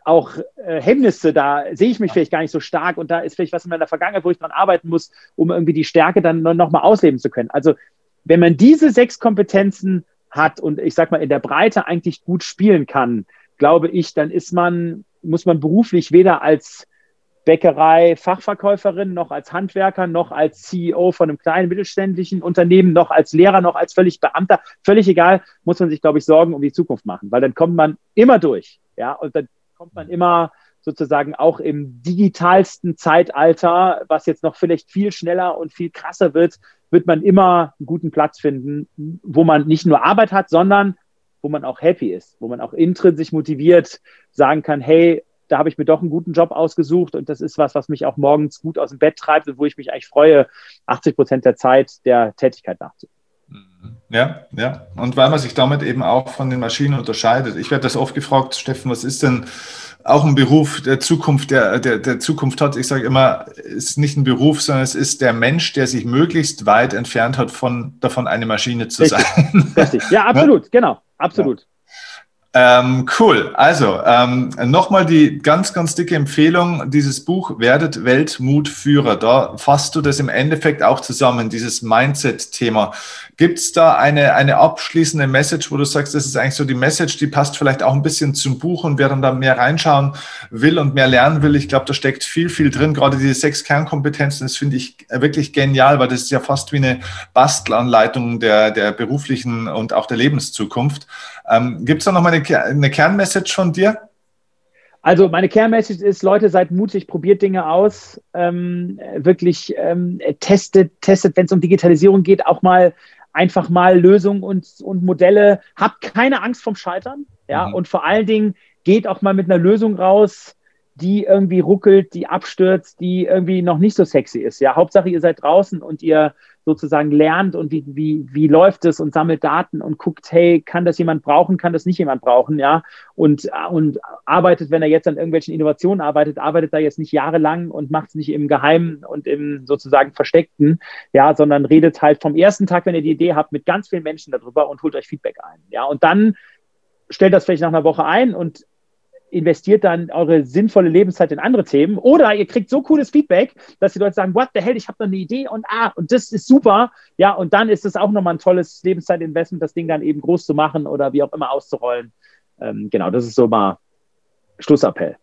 auch äh, Hemmnisse, da sehe ich mich vielleicht gar nicht so stark und da ist vielleicht was in meiner Vergangenheit, wo ich dran arbeiten muss, um irgendwie die Stärke dann nochmal ausleben zu können. Also wenn man diese sechs Kompetenzen hat und ich sag mal in der Breite eigentlich gut spielen kann, glaube ich, dann ist man, muss man beruflich weder als Bäckerei Fachverkäuferin, noch als Handwerker, noch als CEO von einem kleinen mittelständischen Unternehmen, noch als Lehrer, noch als völlig Beamter, völlig egal, muss man sich, glaube ich, Sorgen um die Zukunft machen, weil dann kommt man immer durch. Ja, und dann kommt man immer sozusagen auch im digitalsten Zeitalter, was jetzt noch vielleicht viel schneller und viel krasser wird, wird man immer einen guten Platz finden, wo man nicht nur Arbeit hat, sondern wo man auch happy ist, wo man auch intrinsisch motiviert sagen kann, hey, da habe ich mir doch einen guten Job ausgesucht und das ist was, was mich auch morgens gut aus dem Bett treibt und wo ich mich eigentlich freue, 80 Prozent der Zeit der Tätigkeit nachzugehen. Mhm. Ja, ja. Und weil man sich damit eben auch von den Maschinen unterscheidet. Ich werde das oft gefragt, Steffen, was ist denn auch ein Beruf der Zukunft, der, der, der Zukunft hat? Ich sage immer, es ist nicht ein Beruf, sondern es ist der Mensch, der sich möglichst weit entfernt hat, von, davon eine Maschine zu Richtig. sein. Richtig. Ja, absolut, ja? genau, absolut. Ja. Ähm, cool. Also ähm, nochmal die ganz, ganz dicke Empfehlung, dieses Buch Werdet Weltmutführer. Da fasst du das im Endeffekt auch zusammen, dieses Mindset-Thema. Gibt es da eine, eine abschließende Message, wo du sagst, das ist eigentlich so die Message, die passt vielleicht auch ein bisschen zum Buch und wer dann da mehr reinschauen will und mehr lernen will, ich glaube, da steckt viel, viel drin. Gerade diese sechs Kernkompetenzen, das finde ich wirklich genial, weil das ist ja fast wie eine Bastelanleitung der, der beruflichen und auch der Lebenszukunft. Ähm, Gibt es da nochmal eine, eine Kernmessage von dir? Also meine Kernmessage ist, Leute, seid mutig, probiert Dinge aus, ähm, wirklich ähm, testet, testet, wenn es um Digitalisierung geht, auch mal einfach mal Lösungen und, und Modelle. Habt keine Angst vom Scheitern, ja, mhm. und vor allen Dingen geht auch mal mit einer Lösung raus, die irgendwie ruckelt, die abstürzt, die irgendwie noch nicht so sexy ist. Ja, Hauptsache ihr seid draußen und ihr sozusagen lernt und wie, wie, wie läuft es und sammelt Daten und guckt, hey, kann das jemand brauchen, kann das nicht jemand brauchen, ja, und, und arbeitet, wenn er jetzt an irgendwelchen Innovationen arbeitet, arbeitet da jetzt nicht jahrelang und macht es nicht im Geheimen und im sozusagen Versteckten, ja, sondern redet halt vom ersten Tag, wenn ihr die Idee habt, mit ganz vielen Menschen darüber und holt euch Feedback ein, ja, und dann stellt das vielleicht nach einer Woche ein und investiert dann eure sinnvolle Lebenszeit in andere Themen. Oder ihr kriegt so cooles Feedback, dass die Leute sagen, what the hell, ich habe da eine Idee und ah, und das ist super. Ja, und dann ist es auch nochmal ein tolles Lebenszeitinvestment, das Ding dann eben groß zu machen oder wie auch immer auszurollen. Ähm, genau, das ist so mal Schlussappell.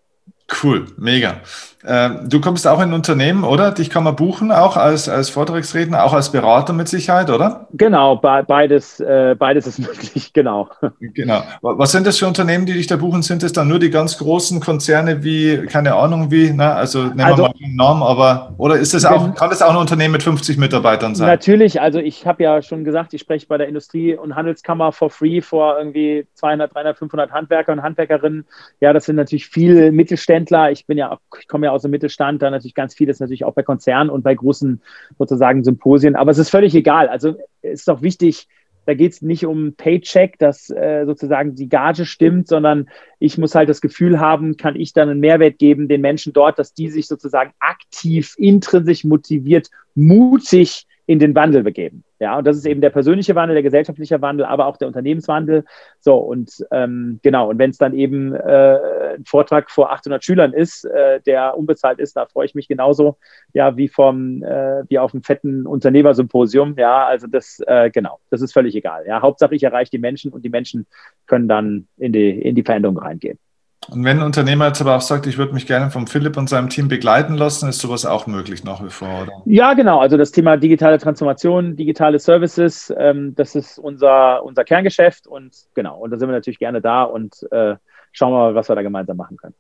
Cool, mega. Ähm, du kommst auch in ein Unternehmen, oder? Dich kann man buchen, auch als, als Vortragsredner, auch als Berater mit Sicherheit, oder? Genau, beides, äh, beides ist möglich, genau. Genau. Was sind das für Unternehmen, die dich da buchen? Sind es dann nur die ganz großen Konzerne wie, keine Ahnung wie, na, also nehmen also, wir mal einen Namen, aber, oder ist das auch, kann das auch ein Unternehmen mit 50 Mitarbeitern sein? Natürlich, also ich habe ja schon gesagt, ich spreche bei der Industrie- und Handelskammer for free vor irgendwie 200, 300, 500 Handwerker und Handwerkerinnen. Ja, das sind natürlich viele Mittelständler. Ich bin ja, ich komme ja aus dem Mittelstand, da natürlich ganz vieles natürlich auch bei Konzernen und bei großen sozusagen Symposien. Aber es ist völlig egal. Also es ist doch wichtig, da geht es nicht um Paycheck, dass äh, sozusagen die Gage stimmt, sondern ich muss halt das Gefühl haben, kann ich dann einen Mehrwert geben den Menschen dort, dass die sich sozusagen aktiv, intrinsisch motiviert, mutig in den Wandel begeben. Ja, und das ist eben der persönliche Wandel, der gesellschaftliche Wandel, aber auch der Unternehmenswandel. So, und ähm, genau, und wenn es dann eben äh, ein Vortrag vor 800 Schülern ist, äh, der unbezahlt ist, da freue ich mich genauso, ja, wie vom, äh, wie auf einem fetten Unternehmersymposium. Ja, also das, äh, genau, das ist völlig egal. Ja, Hauptsache ich erreiche die Menschen und die Menschen können dann in die, in die Veränderung reingehen. Und wenn ein Unternehmer jetzt aber auch sagt, ich würde mich gerne vom Philipp und seinem Team begleiten lassen, ist sowas auch möglich nach wie vor, oder? Ja, genau. Also das Thema digitale Transformation, digitale Services, ähm, das ist unser, unser Kerngeschäft und genau, und da sind wir natürlich gerne da und äh, schauen wir mal, was wir da gemeinsam machen können.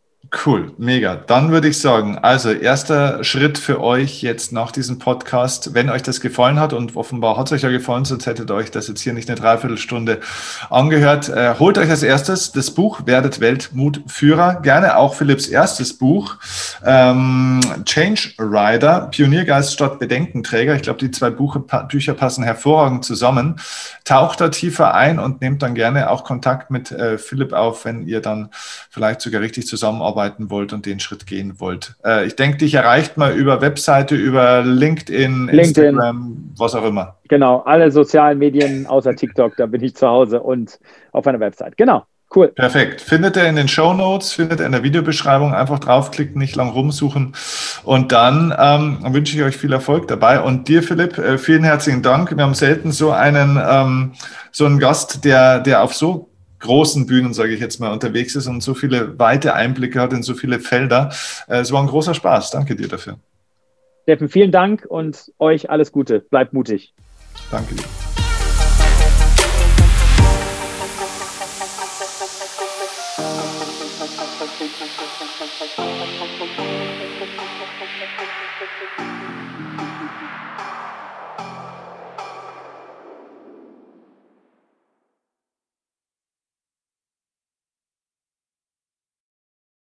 Cool, mega. Dann würde ich sagen, also erster Schritt für euch jetzt nach diesem Podcast, wenn euch das gefallen hat und offenbar hat es euch ja gefallen, sonst hättet ihr euch das jetzt hier nicht eine Dreiviertelstunde angehört, äh, holt euch als erstes das Buch Werdet Weltmutführer, gerne auch Philipps erstes Buch, ähm, Change Rider, Pioniergeist statt Bedenkenträger. Ich glaube, die zwei Buche, Bücher passen hervorragend zusammen. Taucht da tiefer ein und nehmt dann gerne auch Kontakt mit äh, Philipp auf, wenn ihr dann vielleicht sogar richtig zusammenarbeitet arbeiten wollt und den Schritt gehen wollt. Äh, ich denke, dich erreicht mal über Webseite, über LinkedIn, LinkedIn, Instagram, was auch immer. Genau, alle sozialen Medien außer TikTok, da bin ich zu Hause und auf einer Website. Genau. Cool. Perfekt. Findet ihr in den Show Notes, findet ihr in der Videobeschreibung. Einfach draufklicken, nicht lang rumsuchen. Und dann ähm, wünsche ich euch viel Erfolg dabei. Und dir, Philipp, äh, vielen herzlichen Dank. Wir haben selten so einen, ähm, so einen Gast, der, der auf so großen Bühnen, sage ich jetzt mal, unterwegs ist und so viele weite Einblicke hat in so viele Felder. Äh, es war ein großer Spaß. Danke dir dafür. Steffen, vielen Dank und euch alles Gute. Bleibt mutig. Danke dir.